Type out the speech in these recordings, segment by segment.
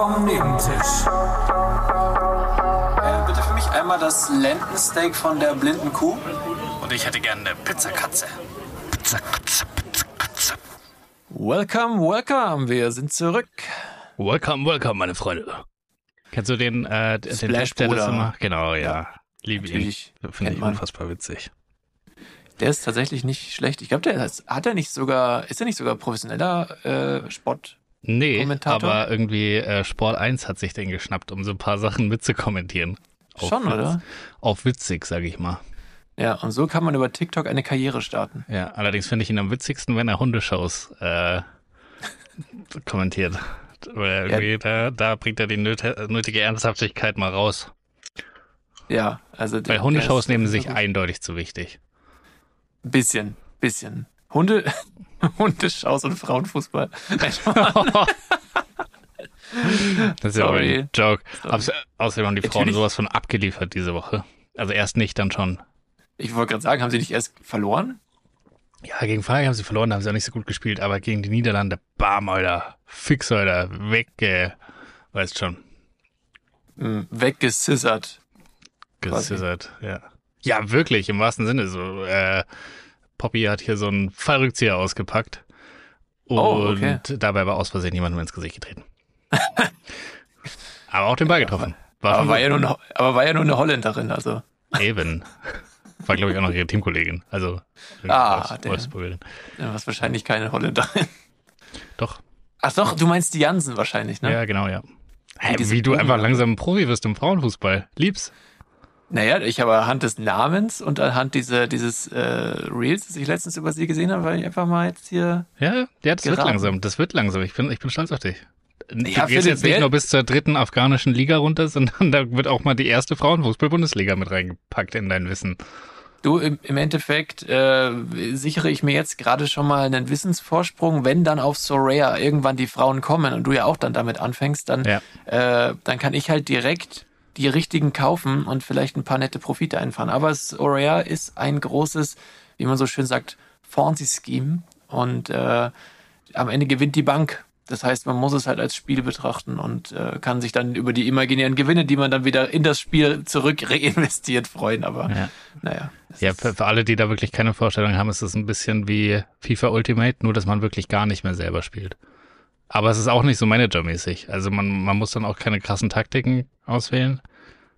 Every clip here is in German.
vom Nebentisch. Äh, bitte für mich einmal das Lendensteak von der blinden Kuh. Und ich hätte gerne eine Pizzakatze. Pizzakatze, Pizzakatze. Welcome, welcome. Wir sind zurück. Welcome, welcome, meine Freunde. Kennst du den, äh, den Splash der das immer? Genau, ja. Ja, Liebe ihn. natürlich. Finde ich unfassbar witzig. Der ist tatsächlich nicht schlecht. Ich glaube, der ist, hat er nicht sogar, ist er nicht sogar professioneller äh, Sport? Nee, aber irgendwie äh, Sport 1 hat sich den geschnappt, um so ein paar Sachen mitzukommentieren. Auf Schon, Witz- oder? Auf witzig, sage ich mal. Ja, und so kann man über TikTok eine Karriere starten. Ja, allerdings finde ich ihn am witzigsten, wenn er Hundeshows äh, kommentiert. Weil irgendwie, da, da bringt er die nöt- nötige Ernsthaftigkeit mal raus. Ja, also Weil Hundeshows nehmen sich eindeutig zu wichtig. Bisschen, bisschen. Hunde, Hundeschaus und Frauenfußball. Das ist ja auch Sorry. ein Joke. Außer- Außerdem haben die Frauen Natürlich. sowas von abgeliefert diese Woche. Also erst nicht, dann schon. Ich wollte gerade sagen, haben sie nicht erst verloren? Ja, gegen Frankreich haben sie verloren, da haben sie auch nicht so gut gespielt, aber gegen die Niederlande, bam, Alter, fix, Alter, weg, weißt schon, Hm, Weggescissert. Quasi. gesissert, ja. Ja, wirklich, im wahrsten Sinne, so, äh, Poppy hat hier so einen Fallrückzieher ausgepackt und Oh, okay. dabei war aus Versehen jemandem ins Gesicht getreten. aber auch den Ball getroffen. War Aber war, ja nur eine, aber war ja nur eine Holländerin, also. Eben. War, glaube ich, auch noch ihre Teamkollegin. Also, Ah, Wolfsburgerin. Ja, was wahrscheinlich keine Holländerin. Doch, Ach doch, du meinst die Jansen wahrscheinlich, ne? ja, genau, ja. Diese wie du einfach langsam ein Profi wirst im Frauenfußball. Lieb's. Naja, ich habe anhand des Namens und anhand dieser, dieses äh, Reels, das ich letztens über sie gesehen habe, weil ich einfach mal jetzt hier. Ja, ja, das wird Geraten. langsam. Das wird langsam. Ich bin, ich bin stolz auf dich. Du Ja, gehst jetzt nicht nur bis zur dritten afghanischen Liga runter, sondern da wird auch mal die erste Frauenfußball-Bundesliga mit reingepackt in dein Wissen. Du, im, im Endeffekt äh, sichere ich mir jetzt gerade schon mal einen Wissensvorsprung, wenn dann auf Soraya irgendwann die Frauen kommen und du ja auch dann damit anfängst, dann, Ja. äh, dann kann ich halt direkt die richtigen kaufen und vielleicht ein paar nette Profite einfahren. Aber Soraya ist ein großes, wie man so schön sagt, Fonzi-Scheme und äh, am Ende gewinnt die Bank. Das heißt, man muss es halt als Spiel betrachten und äh, kann sich dann über die imaginären Gewinne, die man dann wieder in das Spiel zurück reinvestiert, freuen. Aber Ja. naja. Ja, für, für alle, die da wirklich keine Vorstellung haben, ist es ein bisschen wie FIFA Ultimate, nur dass man wirklich gar nicht mehr selber spielt. Aber es ist auch nicht so managermäßig. Also man, man muss dann auch keine krassen Taktiken auswählen,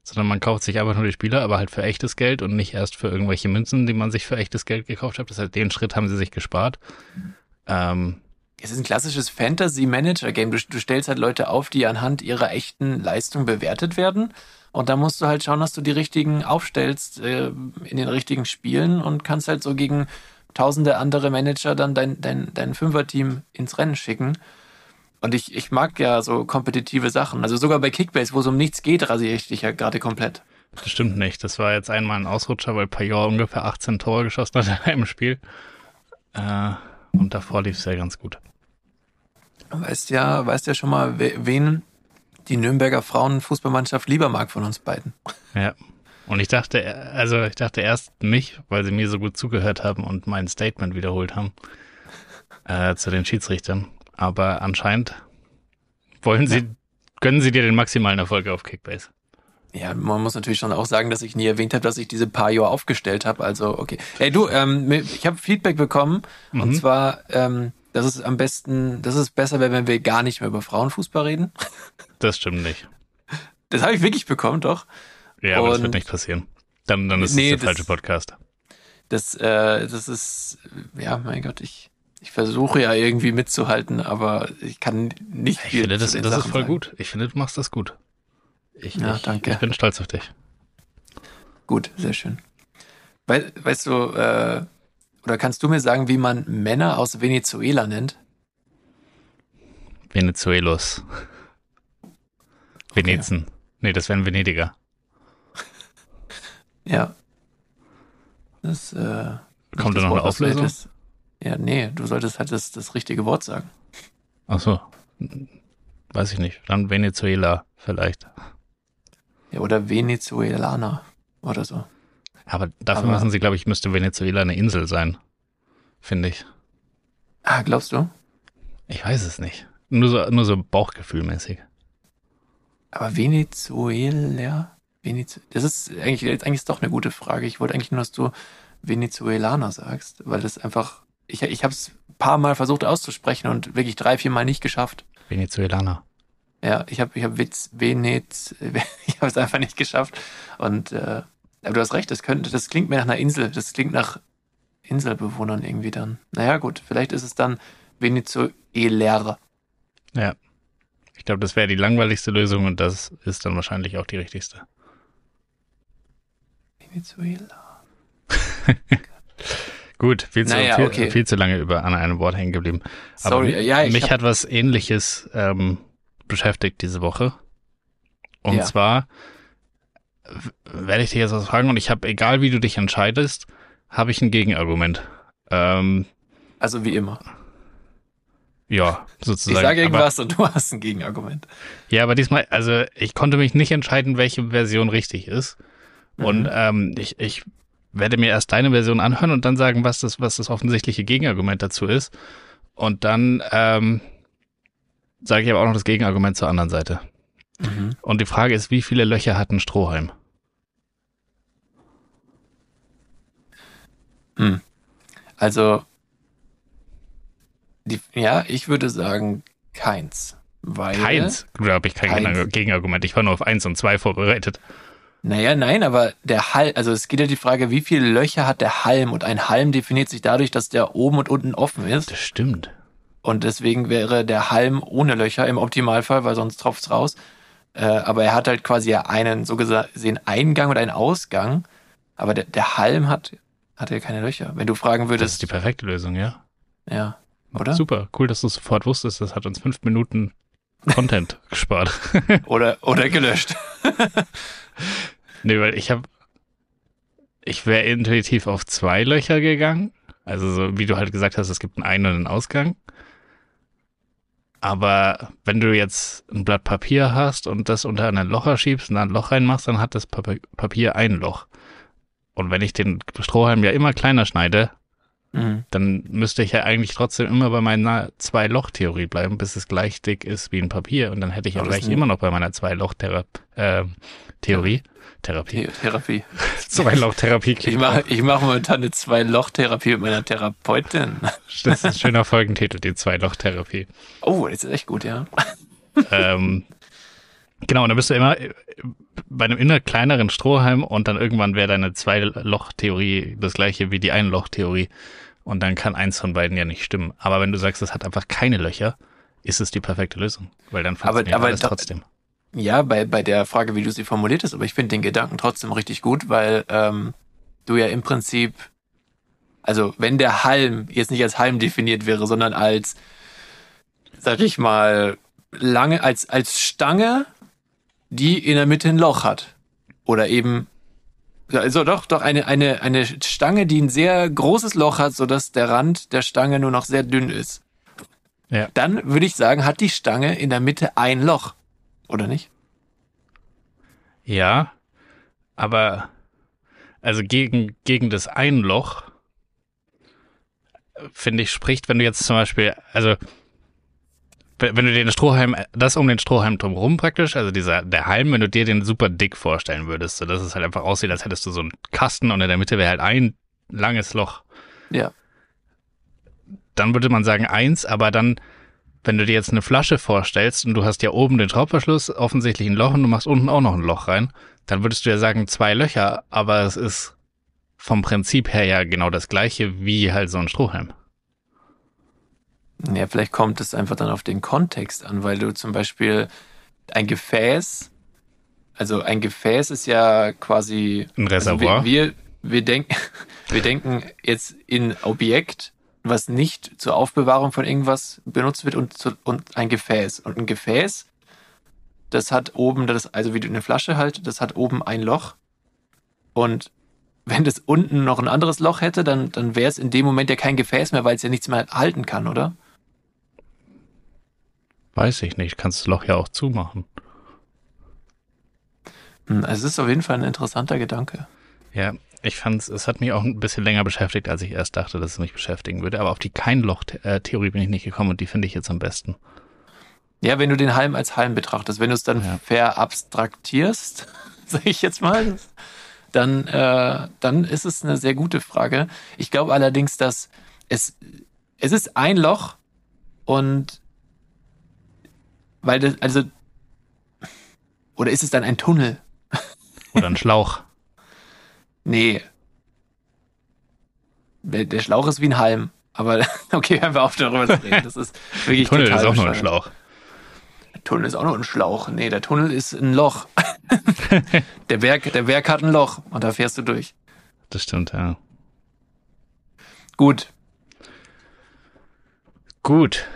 sondern man kauft sich einfach nur die Spieler, aber halt für echtes Geld und nicht erst für irgendwelche Münzen, die man sich für echtes Geld gekauft hat. Das heißt, den Schritt haben sie sich gespart. Ähm, Es ist ein klassisches Fantasy-Manager-Game. Du, du stellst halt Leute auf, die anhand ihrer echten Leistung bewertet werden. Und da musst du halt schauen, dass du die richtigen aufstellst äh, in den richtigen Spielen und kannst halt so gegen tausende andere Manager dann dein, dein, dein Fünfer-Team ins Rennen schicken. Und ich, ich mag ja so kompetitive Sachen. Also sogar bei Kickbase, wo es um nichts geht, rasiere ich dich ja gerade komplett. das stimmt nicht. Das war jetzt einmal ein Ausrutscher, weil Payor ungefähr 18 Tore geschossen hat in einem Spiel. Äh, und davor lief es ja ganz gut. Weißt ja, weißt ja schon mal, we- wen die Nürnberger Frauenfußballmannschaft lieber mag von uns beiden. Ja. Und ich dachte, also ich dachte erst mich, weil sie mir so gut zugehört haben und mein Statement wiederholt haben äh, zu den Schiedsrichtern. Aber anscheinend wollen sie, gönnen sie dir den maximalen Erfolg auf Kickbase. Ja, man muss natürlich schon auch sagen, dass ich nie erwähnt habe, dass ich diese paar Jahre aufgestellt habe. Also, okay. Ey, du, ähm, ich habe Feedback bekommen. Und Mhm. zwar, ähm, das ist am besten, das ist besser, wenn wir gar nicht mehr über Frauenfußball reden. Das stimmt nicht. Das habe ich wirklich bekommen, doch. Ja, aber das Und- wird nicht passieren. Dann, dann ist Nee, es der das- falsche Podcast. Das, äh, das ist, ja, mein Gott, ich, ich versuche ja irgendwie mitzuhalten, aber ich kann nicht Ich viel finde, das, das ist voll sagen. gut. Ich finde, du machst das gut. Ich, Ja, ich, danke. ich bin stolz auf dich. Gut, sehr schön. Wei- weißt du, äh, oder kannst du mir sagen, wie man Männer aus Venezuela nennt? Venezuelos. Venezen. Nee, das wären Venediger. Ja. Das, äh, Kommt nicht da das noch eine Auflösung? hättest. Ja, nee, du solltest halt das, das richtige Wort sagen. Ach so. Weiß ich nicht. Dann Venezuela vielleicht. Ja, oder Venezuelaner oder so. Aber dafür Aber- müssen sie, glaube ich, müsste Venezuela eine Insel sein. Finde ich. Ah, glaubst du? Ich weiß es nicht. Nur so, nur so bauchgefühlmäßig. Aber Venezuela? Venez das ist eigentlich, eigentlich ist doch eine gute Frage. Ich wollte eigentlich nur, dass du Venezuelaner sagst, weil das einfach, ich, ich habe es ein paar Mal versucht auszusprechen und wirklich drei, vier Mal nicht geschafft. Venezuelaner. Ja, ich habe ich hab Witz, Venez, ich habe es einfach nicht geschafft. Und äh, aber du hast recht, das könnte, das klingt mir nach einer Insel, das klingt nach Inselbewohnern irgendwie dann. Naja, gut, vielleicht ist es dann Venezuela. Ja. Ich glaube, das wäre die langweiligste Lösung und das ist dann wahrscheinlich auch die richtigste. Venezuela. Gut, viel zu, Naja, viel, okay. viel zu lange über an einem Wort hängen geblieben. Sorry, Aber ja, ich mich hab- hat was ähnliches ähm, beschäftigt diese Woche. Und Ja. zwar werde ich dich jetzt was fragen und ich habe, egal wie du dich entscheidest, habe ich ein Gegenargument. Ähm, Also wie immer. ja, Ich sozusagen. sage Aber- irgendwas und du hast ein Gegenargument. Ja, aber diesmal, also ich konnte mich nicht entscheiden, welche Version richtig ist. Und Mhm. ähm, ich, ich werde mir erst deine Version anhören und dann sagen, was das, was das offensichtliche Gegenargument dazu ist. Und dann ähm, sage ich aber auch noch das Gegenargument zur anderen Seite. Mhm. Und die Frage ist, wie viele Löcher hat ein Strohhalm? Hm. Also, die, ja, ich würde sagen keins. Weil, Keins. Da habe ich kein Keins. Gegenargu- Gegenargument. Ich war nur auf eins und zwei vorbereitet. Naja, nein, aber der Halm, also es geht ja die Frage, wie viele Löcher hat der Halm? Und ein Halm definiert sich dadurch, dass der oben und unten offen ist. Das stimmt. Und deswegen wäre der Halm ohne Löcher im Optimalfall, weil sonst tropft's raus. Äh, aber er hat halt quasi ja einen, so gesehen, Eingang und einen Ausgang. Aber der, der Halm hat, hat ja keine Löcher. Wenn du fragen Das würdest, ist die perfekte Lösung, ja. ja, oder? Super, cool, dass du sofort wusstest. Das hat uns fünf Minuten Content gespart. Oder, oder gelöscht. Nee, weil ich habe, ich wäre intuitiv auf zwei Löcher gegangen. Also so, wie du halt gesagt hast, es gibt einen Ein- und einen Ausgang. Aber wenn du jetzt ein Blatt Papier hast und das unter einen Locher schiebst und da ein Loch reinmachst, dann hat das Pap- Papier ein Loch. Und wenn ich den Strohhalm ja immer kleiner schneide, Mhm. dann müsste ich ja eigentlich trotzdem immer bei meiner Zwei-Loch-Theorie bleiben, bis es gleich dick ist wie ein Papier. Und dann hätte ich ja gleich immer noch bei meiner Zwei-Loch-Theorie. Therapie. The- Therapie. Zwei-Loch-Therapie Ich mache ich mach momentan eine Zwei-Loch-Therapie mit meiner Therapeutin. Das ist ein schöner Folgentitel, die Zwei-Loch-Therapie. Oh, das ist echt gut, ja. ähm, genau, und dann bist du immer äh, bei einem immer kleineren Strohhalm und dann irgendwann wäre deine Zwei-Loch-Theorie das gleiche wie die Ein-Loch-Theorie. Und dann kann eins von beiden ja nicht stimmen. Aber wenn du sagst, es hat einfach keine Löcher, ist es die perfekte Lösung. Weil dann Aber- funktioniert aber alles doch- trotzdem. Ja, bei, bei der Frage, wie du sie formuliert hast, aber ich finde den Gedanken trotzdem richtig gut, weil ähm, du ja im Prinzip, also wenn der Halm jetzt nicht als Halm definiert wäre, sondern als, sag ich mal, lange, als, als Stange, die in der Mitte ein Loch hat. Oder eben, also doch, doch, eine, eine, eine Stange, die ein sehr großes Loch hat, sodass der Rand der Stange nur noch sehr dünn ist. Ja. Dann würde ich sagen, hat die Stange in der Mitte ein Loch. Oder nicht? Ja, aber also gegen, gegen das Einloch finde ich spricht, wenn du jetzt zum Beispiel, also wenn du den Strohhalm, das um den Strohhalm drumherum praktisch, also dieser, der Halm, wenn du dir den super dick vorstellen würdest, so dass es halt einfach aussieht, als hättest du so einen Kasten und in der Mitte wäre halt ein langes Loch, Ja. dann würde man sagen eins, aber dann, wenn du dir jetzt eine Flasche vorstellst und du hast ja oben den Schraubverschluss, offensichtlich ein Loch und du machst unten auch noch ein Loch rein, dann würdest du ja sagen zwei Löcher, aber es ist vom Prinzip her ja genau das gleiche wie halt so ein Strohhalm. Ja, vielleicht kommt es einfach dann auf den Kontext an, weil du zum Beispiel ein Gefäß, also ein Gefäß ist ja quasi Ein Reservoir. Also wir, wir, wir, denken, wir denken jetzt in Objekt, was nicht zur Aufbewahrung von irgendwas benutzt wird und, zu, und ein Gefäß. Und ein Gefäß, das hat oben, das, also wie du eine Flasche halt, das hat oben ein Loch. Und wenn das unten noch ein anderes Loch hätte, dann, dann wäre es in dem Moment ja kein Gefäß mehr, weil es ja nichts mehr halten kann, oder? Weiß ich nicht, kannst das Loch ja auch zumachen. Hm, Also es ist auf jeden Fall ein interessanter Gedanke. Ja, ich fand's, es hat mich auch ein bisschen länger beschäftigt, als ich erst dachte, dass es mich beschäftigen würde, aber auf die Kein-Loch-Theorie bin ich nicht gekommen und die finde ich jetzt am besten. Ja, wenn du den Halm als Halm betrachtest, wenn du es dann Ja. verabstraktierst, sage ich jetzt mal, dann, äh, dann ist es eine sehr gute Frage. Ich glaube allerdings, dass es, es ist ein Loch und weil das, also, oder ist es dann ein Tunnel? Oder ein Schlauch. Nee. Der, Schlauch ist wie ein Halm. Aber okay, hören wir auf darüber zu reden. Das ist wirklich Tunnel total ist auch nur ein. Schlauch. Der Tunnel ist auch nur ein Schlauch. Nee, der Tunnel ist ein Loch. der, Berg, der Berg hat ein Loch und da fährst du durch. Das stimmt, ja. Gut. Gut.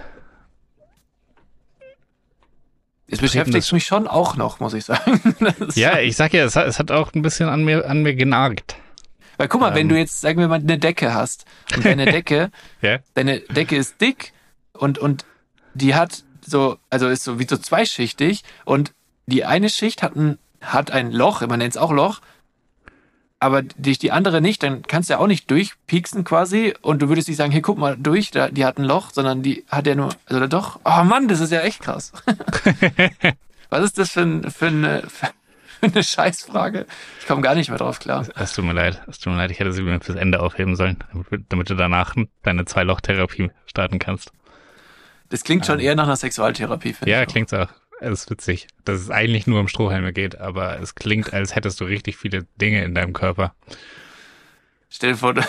Es beschäftigt mich schon auch noch, muss ich sagen. Ja, ich sag ja, es hat, es hat auch ein bisschen an mir, an mir genagt. Weil guck mal, wenn ähm, du jetzt, sagen wir mal, eine Decke hast und deine Decke, Ja? deine Decke ist dick und, und die hat so, also ist so wie so zweischichtig und die eine Schicht hat ein, hat ein Loch, man nennt es auch Loch, aber durch die andere nicht, dann kannst du ja auch nicht durchpieksen quasi und du würdest nicht sagen, hier guck mal durch, da, die hat ein Loch, sondern die hat ja nur, also doch, oh Mann, das ist ja echt krass. Was ist das für, ein, für, eine, für eine Scheißfrage? Ich komme gar nicht mehr drauf klar. Es tut mir leid. Es tut mir leid, ich hätte sie mir fürs Ende aufheben sollen, damit, du danach deine Zwei-Loch-Therapie starten kannst. Das klingt schon eher nach einer Sexualtherapie, finde Ja, ich. auch. klingt's auch. Es ist witzig, dass es eigentlich nur um Strohhalme geht, aber es klingt, als hättest du richtig viele Dinge in deinem Körper. Stell dir vor, du,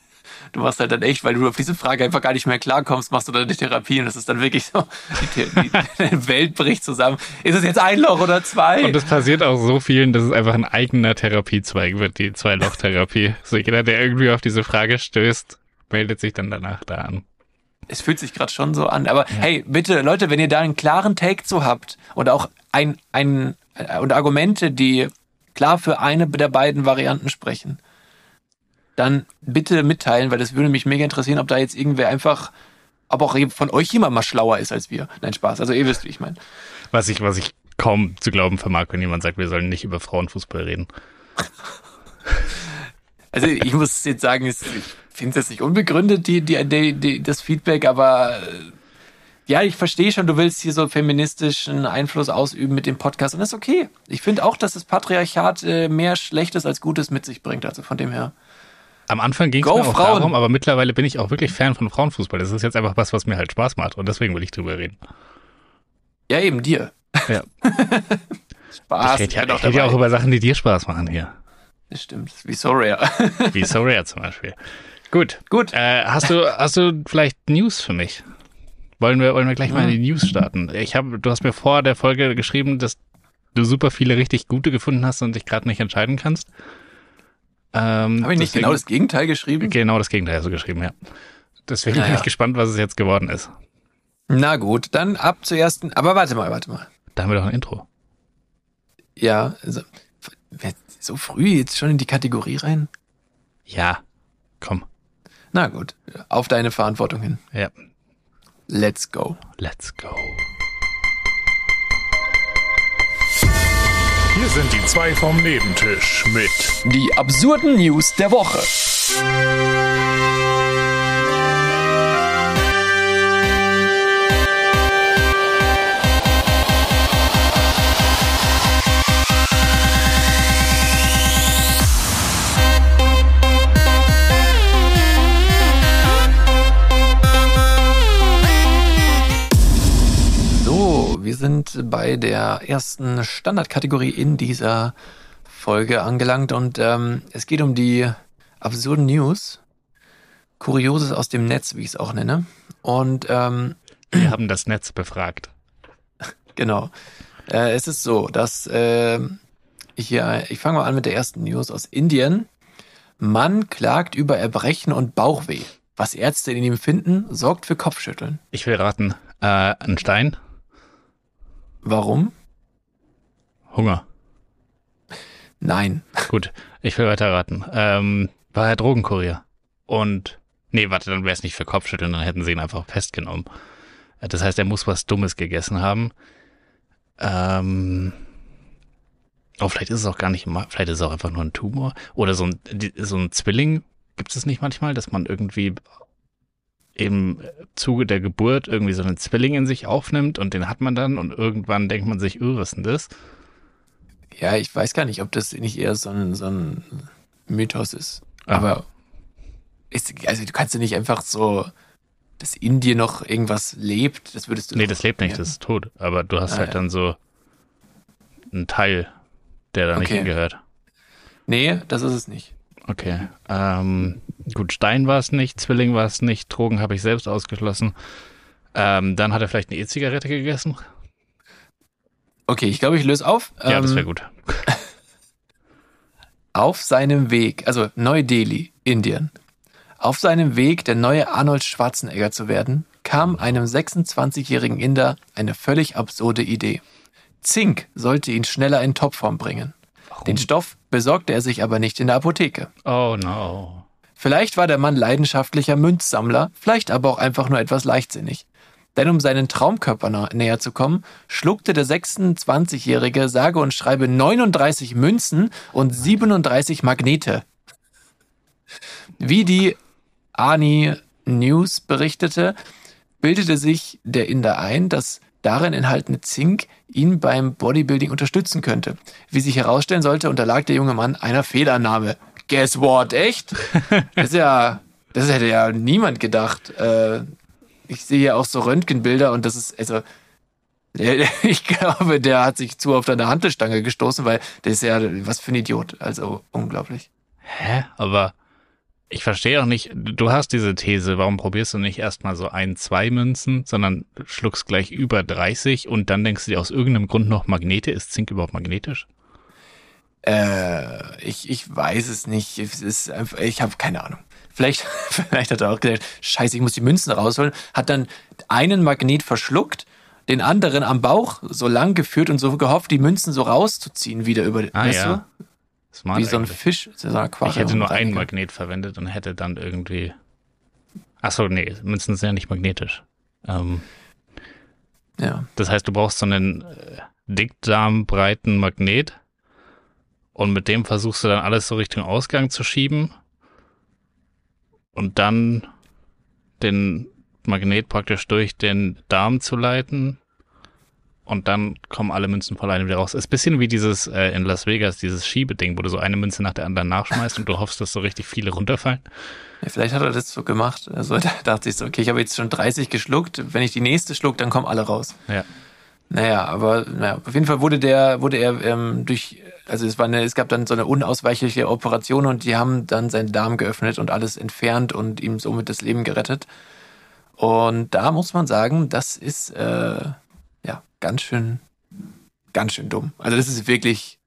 du machst halt dann echt, weil du auf diese Frage einfach gar nicht mehr klarkommst, machst du dann die Therapie und das ist dann wirklich so, die, die, Welt bricht zusammen. Ist es jetzt ein Loch oder zwei? Und das passiert auch so vielen, dass es einfach ein eigener Therapiezweig wird, die Zwei-Loch-Therapie. So jeder, der irgendwie auf diese Frage stößt, meldet sich dann danach da an. Es fühlt sich gerade schon so an. Aber hey, bitte, Leute, wenn ihr da einen klaren Take zu habt und auch ein, ein äh, und Argumente, die klar für eine der beiden Varianten sprechen, dann bitte mitteilen, weil das würde mich mega interessieren, ob da jetzt irgendwer einfach, ob auch von euch jemand mal schlauer ist als wir. Nein, Spaß. Also ihr wisst, wie ich meine. Was ich, was ich kaum zu glauben vermag, wenn jemand sagt, wir sollen nicht über Frauenfußball reden. Also ich muss jetzt sagen, es- finde es jetzt nicht unbegründet, die, die, die, die, das Feedback, aber äh, ja, ich verstehe schon, du willst hier so feministischen Einfluss ausüben mit dem Podcast und das ist okay. Ich finde auch, dass das Patriarchat äh, mehr Schlechtes als Gutes mit sich bringt, also von dem her. Am Anfang ging es mir auch Frauen! darum, aber mittlerweile bin ich auch wirklich Fan von Frauenfußball. Das ist jetzt einfach was, was mir halt Spaß macht und deswegen will ich drüber reden. Ja, eben dir. Ja. Spaß. ich rede ja, ich rede ja auch über Sachen, die dir Spaß machen hier. Das stimmt. Wie so rare. Wie So Rare zum Beispiel. Gut. Gut. Äh, hast du, hast du vielleicht News für mich? Wollen wir, wollen wir gleich mal in die News starten? Ich habe, du hast mir vor der Folge geschrieben, dass du super viele richtig gute gefunden hast und dich gerade nicht entscheiden kannst. Ähm, Habe ich nicht deswegen- genau das Gegenteil geschrieben? Genau das Gegenteil hast du geschrieben, ja. Deswegen Ja, bin ja. ich gespannt, was es jetzt geworden ist. Na gut, dann ab zur ersten. Aber warte mal, warte mal. Da haben wir doch ein Intro. Ja, also, so früh jetzt schon in die Kategorie rein? Ja, komm. Na gut, auf deine Verantwortung hin. Ja, Let's go. let's go. Hier sind die zwei vom Nebentisch mit Die absurden News der Woche. Bei der ersten Standardkategorie in dieser Folge angelangt und ähm, es geht um die absurden News. Kurioses aus dem Netz, wie ich es auch nenne. Und ähm, Wir haben das Netz befragt. genau. Äh, es ist so, dass äh, ich hier, ich fange mal an mit der ersten News aus Indien. Mann klagt über Erbrechen und Bauchweh. Was Ärzte in ihm finden, sorgt für Kopfschütteln. Ich will raten, äh, ein Stein, Warum? Hunger. Nein. Gut, ich will weiter raten. Ähm, war er Drogenkurier? Und, nee, warte, dann wäre es nicht für Kopfschütteln, dann hätten sie ihn einfach festgenommen. Äh, Das heißt, er muss was Dummes gegessen haben. Ähm, oh, vielleicht ist es auch gar nicht, vielleicht ist es auch einfach nur ein Tumor. Oder so ein, so ein Zwilling, gibt es nicht manchmal, dass man irgendwie im Zuge der Geburt irgendwie so einen Zwilling in sich aufnimmt und den hat man dann und irgendwann denkt man sich, öh, was ist denn das? Ja, ich weiß gar nicht, ob das nicht eher so ein, so ein Mythos ist. Ah. Aber ist, also du kannst ja nicht einfach so, dass in dir noch irgendwas lebt, das würdest du Nee, das lebt nicht, ja. das ist tot. Aber du hast Ah, halt ja. dann so einen Teil, der da nicht Okay. hingehört. Nee, das ist es nicht. Okay. Ähm, gut, Stein war es nicht, Zwilling war es nicht, Drogen habe ich selbst ausgeschlossen. Ähm, dann hat er vielleicht eine E-Zigarette gegessen. Okay, ich glaube, ich löse auf. Ja, das Ähm, wäre gut. Auf seinem Weg, also Neu-Delhi, Indien. Auf seinem Weg, der neue Arnold Schwarzenegger zu werden, kam einem 26-jährigen Inder eine völlig absurde Idee. Zink sollte ihn schneller in Topform bringen. Den Stoff besorgte er sich aber nicht in der Apotheke. Oh no. Vielleicht war der Mann leidenschaftlicher Münzsammler, vielleicht aber auch einfach nur etwas leichtsinnig. Denn um seinen Traumkörper näher zu kommen, schluckte der 26-Jährige sage und schreibe 39 Münzen und 37 Magnete. Wie die Ani News berichtete, bildete sich der Inder ein, dass darin enthaltene Zink ihn beim Bodybuilding unterstützen könnte. Wie sich herausstellen sollte, unterlag der junge Mann einer Fehlannahme. Guess what? Echt? Das ist ja, das hätte ja niemand gedacht. Äh, ich sehe hier auch so Röntgenbilder und das ist, also, ich glaube, der hat sich zu oft an der Hantelstange gestoßen, weil der ist ja, was für ein Idiot. Also, unglaublich. Hä? Aber ich verstehe auch nicht, du hast diese These, warum probierst du nicht erstmal so ein, zwei Münzen, sondern schluckst gleich über 30 und dann denkst du dir aus irgendeinem Grund noch Magnete. Ist Zink überhaupt magnetisch? Äh, ich, ich weiß es nicht. Es ist ich habe keine Ahnung. Vielleicht, vielleicht hat er auch gedacht, scheiße, ich muss die Münzen rausholen. Hat dann einen Magnet verschluckt, den anderen am Bauch so lang geführt und so gehofft, die Münzen so rauszuziehen wieder über, Ah weißt ja. Smart? Wie so ein. Fisch, so ein Aquarium. Ich hätte nur einen Magnet verwendet und hätte dann irgendwie. Achso, nee, Münzen sind ja nicht magnetisch. Ähm, Ja. das heißt, du brauchst so einen äh, dickdarmbreiten Magnet und mit dem versuchst du dann alles so Richtung Ausgang zu schieben und dann den Magnet praktisch durch den Darm zu leiten und dann kommen alle Münzen von alleine wieder raus. Ist ein bisschen wie dieses äh, in Las Vegas, dieses Schiebeding, wo du so eine Münze nach der anderen nachschmeißt und du hoffst, dass so richtig viele runterfallen. ja. Vielleicht hat er das so gemacht. Also da dachte ich so, okay, ich habe jetzt schon 30 geschluckt. Wenn ich die nächste schluck, dann kommen alle raus. Ja. Naja, aber naja, auf jeden Fall wurde der, wurde er ähm, durch, also es war eine, es gab dann so eine unausweichliche Operation und die haben dann seinen Darm geöffnet und alles entfernt und ihm somit das Leben gerettet. Und da muss man sagen, das ist äh, ja ganz schön, ganz schön dumm. Also das ist wirklich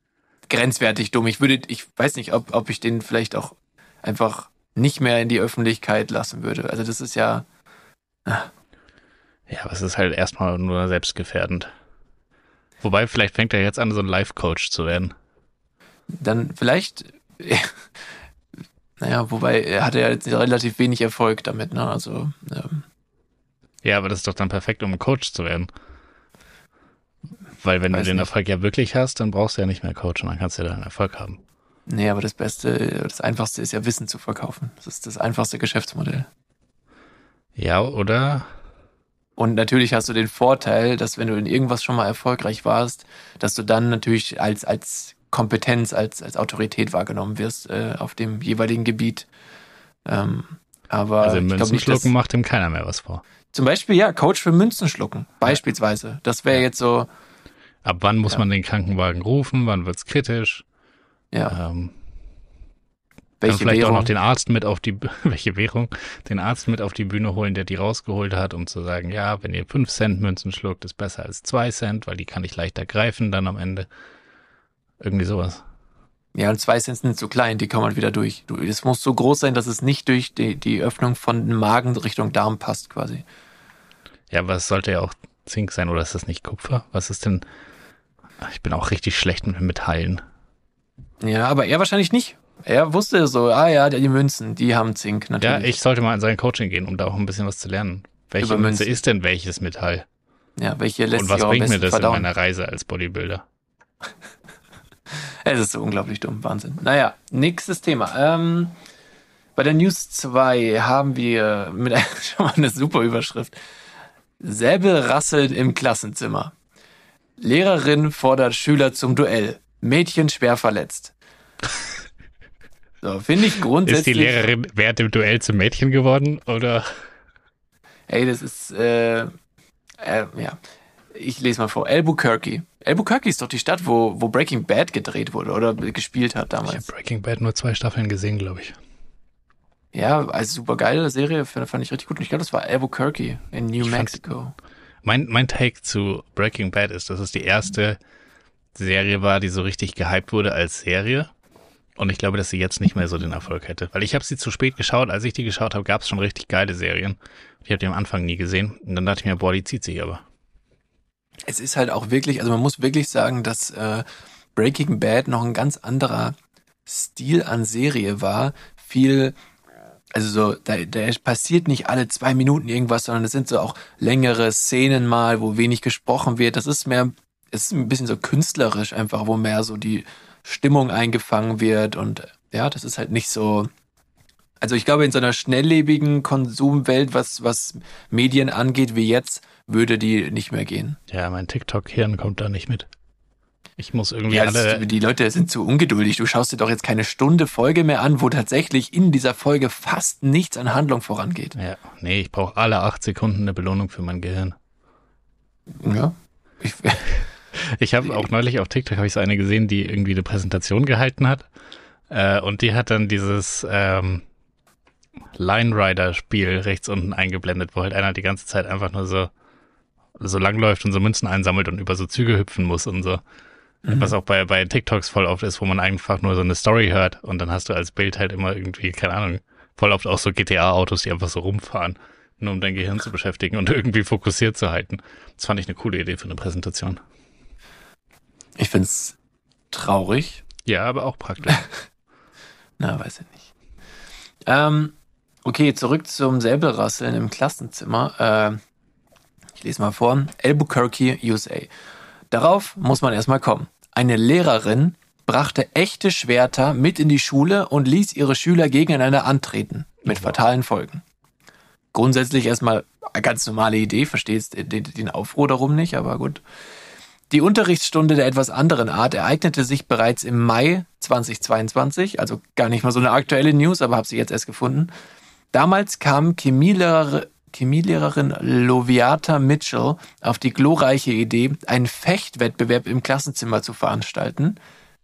grenzwertig dumm. Ich würde, ich weiß nicht, ob, ob ich den vielleicht auch einfach nicht mehr in die Öffentlichkeit lassen würde. Also das ist ja, Ja, aber es ist halt erstmal nur selbstgefährdend. Wobei, vielleicht fängt er jetzt an, so ein Life-Coach zu werden. dann vielleicht, naja, wobei er hatte ja jetzt relativ wenig Erfolg damit, ne? Also, ähm, Ja, aber das ist doch dann perfekt, um Coach zu werden. Weil wenn du Weiß den nicht. Erfolg ja wirklich hast, dann brauchst du ja nicht mehr Coach und dann kannst du ja dann Erfolg haben. nee, aber das Beste, das Einfachste ist ja Wissen zu verkaufen. Das ist das einfachste Geschäftsmodell. Ja, oder? Und natürlich hast du den Vorteil, dass wenn du in irgendwas schon mal erfolgreich warst, dass du dann natürlich als, als Kompetenz, als, als Autorität wahrgenommen wirst äh, auf dem jeweiligen Gebiet. Ähm, aber Also ich glaub Münzen nicht, dass, schlucken macht ihm keiner mehr was vor. zum Beispiel, ja, Coach für Münzen schlucken, beispielsweise. Das wäre jetzt so, Ab wann muss Ja. man den Krankenwagen rufen? Wann wird's kritisch? ja, Ähm, dann welche vielleicht Währung. auch noch den Arzt mit auf die, welche Währung? Den Arzt mit auf die Bühne holen, der die rausgeholt hat, um zu sagen, ja, wenn ihr 5 Cent Münzen schluckt, ist besser als 2 Cent, weil die kann ich leichter greifen dann am Ende. Irgendwie sowas. Ja, und zwei Cent sind zu klein, die kann man wieder durch. Du, es muss so groß sein, dass es nicht durch die, die Öffnung von Magen Richtung Darm passt, quasi. Ja, aber es sollte ja auch Zink sein, oder ist das nicht Kupfer? Was ist denn? Ich bin auch richtig schlecht mit Metallen. Ja, aber er wahrscheinlich nicht. Er wusste so, ah ja, die Münzen, die haben Zink, natürlich. Ja, ich sollte mal in sein Coaching gehen, um da auch ein bisschen was zu lernen. Welche Über Münze Münzen. ist denn welches Metall? Ja, welche lässt Und was sich auch am bringt mir das verdauen? in meiner Reise als Bodybuilder? Es ist so unglaublich dumm, Wahnsinn. Naja, nächstes Thema. Ähm, Bei der News 2 haben wir mit schon mal eine super Überschrift. Säbel rasselt im Klassenzimmer. Lehrerin fordert Schüler zum Duell. Mädchen schwer verletzt. So, finde ich grundsätzlich. Ist die Lehrerin während dem Duell zum Mädchen geworden oder? Ey, das ist, äh, äh, ja. Ich lese mal vor. Albuquerque. Albuquerque ist doch die Stadt, wo, wo Breaking Bad gedreht wurde oder gespielt hat Ich damals. habe Breaking Bad nur zwei Staffeln gesehen, glaube ich. Ja, also super geile Serie, fand, fand ich richtig gut. Und ich glaube, das war Albuquerque in New Ich Mexico. Mein, mein Take zu Breaking Bad ist, dass es die erste Serie war, die so richtig gehypt wurde als Serie. Und ich glaube, dass sie jetzt nicht mehr so den Erfolg hätte. Weil ich habe sie zu spät geschaut. Als ich die geschaut habe, gab es schon richtig geile Serien. Ich habe die am Anfang nie gesehen. Und dann dachte ich mir, boah, die zieht sich aber. Es ist halt auch wirklich, also man muss wirklich sagen, dass äh, Breaking Bad noch ein ganz anderer Stil an Serie war. Viel, also so, da, da passiert nicht alle zwei Minuten irgendwas, sondern es sind so auch längere Szenen mal, wo wenig gesprochen wird. Das ist mehr, es ist ein bisschen so künstlerisch einfach, wo mehr so die Stimmung eingefangen wird und ja, das ist halt nicht so. Also ich glaube, in so einer schnelllebigen Konsumwelt, was, was Medien angeht, wie jetzt, würde die nicht mehr gehen. Ja, mein TikTok-Hirn kommt da nicht mit. Ich muss irgendwie Ja, alle. die Leute sind zu ungeduldig. Du schaust dir doch jetzt keine Stunde Folge mehr an, wo tatsächlich in dieser Folge fast nichts an Handlung vorangeht. Ja, nee, ich brauche alle acht Sekunden eine Belohnung für mein Gehirn. Ja. Ich, Ich habe auch neulich auf TikTok habe ich so eine gesehen, die irgendwie eine Präsentation gehalten hat. Äh, und die hat dann dieses ähm, Line Rider Spiel rechts unten eingeblendet, wo halt einer die ganze Zeit einfach nur so so langläuft und so Münzen einsammelt und über so Züge hüpfen muss und so. Was auch bei, bei TikToks voll oft ist, wo man einfach nur so eine Story hört und dann hast du als Bild halt immer irgendwie, keine Ahnung, voll oft auch so GTA-Autos, die einfach so rumfahren, nur um dein Gehirn zu beschäftigen und irgendwie fokussiert zu halten. Das fand ich eine coole Idee für eine Präsentation. ich find's traurig. Ja, aber auch praktisch. Na, weiß ich nicht. Ähm, okay, zurück zum Säbelrasseln im Klassenzimmer. Äh, ich lese mal vor. Albuquerque, USA. Darauf muss man erstmal kommen. Eine Lehrerin brachte echte Schwerter mit in die Schule und ließ ihre Schüler gegeneinander antreten. Mit fatalen Folgen. Grundsätzlich erstmal eine ganz normale Idee, verstehst den, den Aufruhr darum nicht, aber gut. Die Unterrichtsstunde der etwas anderen Art ereignete sich bereits im Mai 2022, also gar nicht mal so eine aktuelle News, aber habe sie jetzt erst gefunden. Damals kam Chemielehrer, Chemielehrerin Loviata Mitchell auf die glorreiche Idee, einen Fechtwettbewerb im Klassenzimmer zu veranstalten.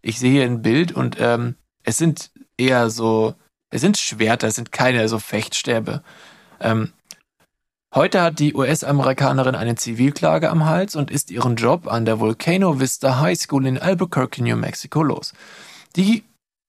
Ich sehe hier ein Bild und ähm, es sind eher so, es sind Schwerter, es sind keine so Fechtstäbe. Ähm, Heute hat die US-Amerikanerin eine Zivilklage am Hals und ist ihren Job an der Volcano Vista High School in Albuquerque, New Mexico los. Die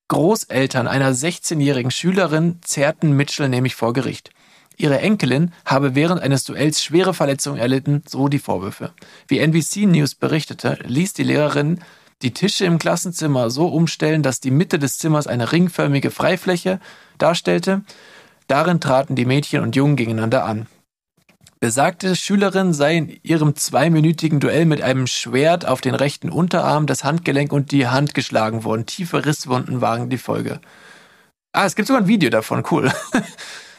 Großeltern einer 16-jährigen Schülerin zerrten Mitchell nämlich vor Gericht. Ihre Enkelin habe während eines Duells schwere Verletzungen erlitten, so die Vorwürfe. Wie NBC News berichtete, ließ die Lehrerin die Tische im Klassenzimmer so umstellen, dass die Mitte des Zimmers eine ringförmige Freifläche darstellte. Darin traten die Mädchen und Jungen gegeneinander an. Besagte Schülerin sei in ihrem zweiminütigen Duell mit einem Schwert auf den rechten Unterarm, das Handgelenk und die Hand geschlagen worden. Tiefe Risswunden waren die Folge. Ah, es gibt sogar ein Video davon, cool.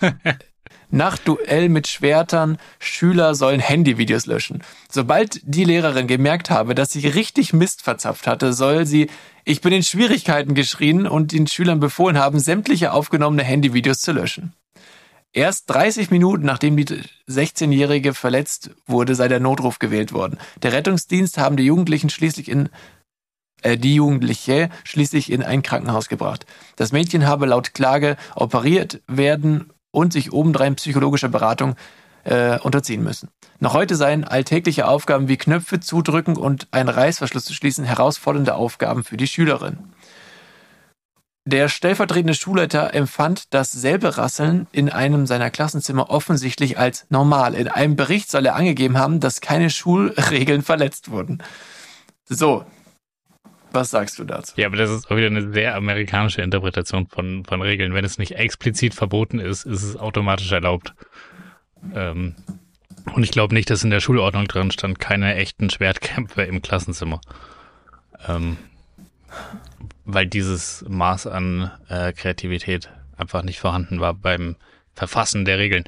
Nach Duell mit Schwertern, Schüler sollen Handyvideos löschen. Sobald die Lehrerin gemerkt habe, dass sie richtig Mist verzapft hatte, soll sie Ich bin in Schwierigkeiten geschrien und den Schülern befohlen haben, sämtliche aufgenommene Handyvideos zu löschen. Erst 30 Minuten nachdem die 16-Jährige verletzt wurde, sei der Notruf gewählt worden. Der Rettungsdienst haben die Jugendlichen schließlich in äh, die Jugendliche schließlich in ein Krankenhaus gebracht. Das Mädchen habe laut Klage operiert werden und sich obendrein psychologischer Beratung äh, unterziehen müssen. Noch heute seien alltägliche Aufgaben wie Knöpfe zudrücken und einen Reißverschluss zu schließen herausfordernde Aufgaben für die Schülerin. Der stellvertretende Schulleiter empfand dasselbe Rasseln in einem seiner Klassenzimmer offensichtlich als normal. In einem Bericht soll er angegeben haben, dass keine Schulregeln verletzt wurden. So, was sagst du dazu? Ja, aber das ist auch wieder eine sehr amerikanische Interpretation von, von Regeln. Wenn es nicht explizit verboten ist, ist es automatisch erlaubt. Ähm, und ich glaube nicht, dass in der Schulordnung drin stand, keine echten Schwertkämpfe im Klassenzimmer. Ähm, weil dieses Maß an äh, Kreativität einfach nicht vorhanden war beim Verfassen der Regeln.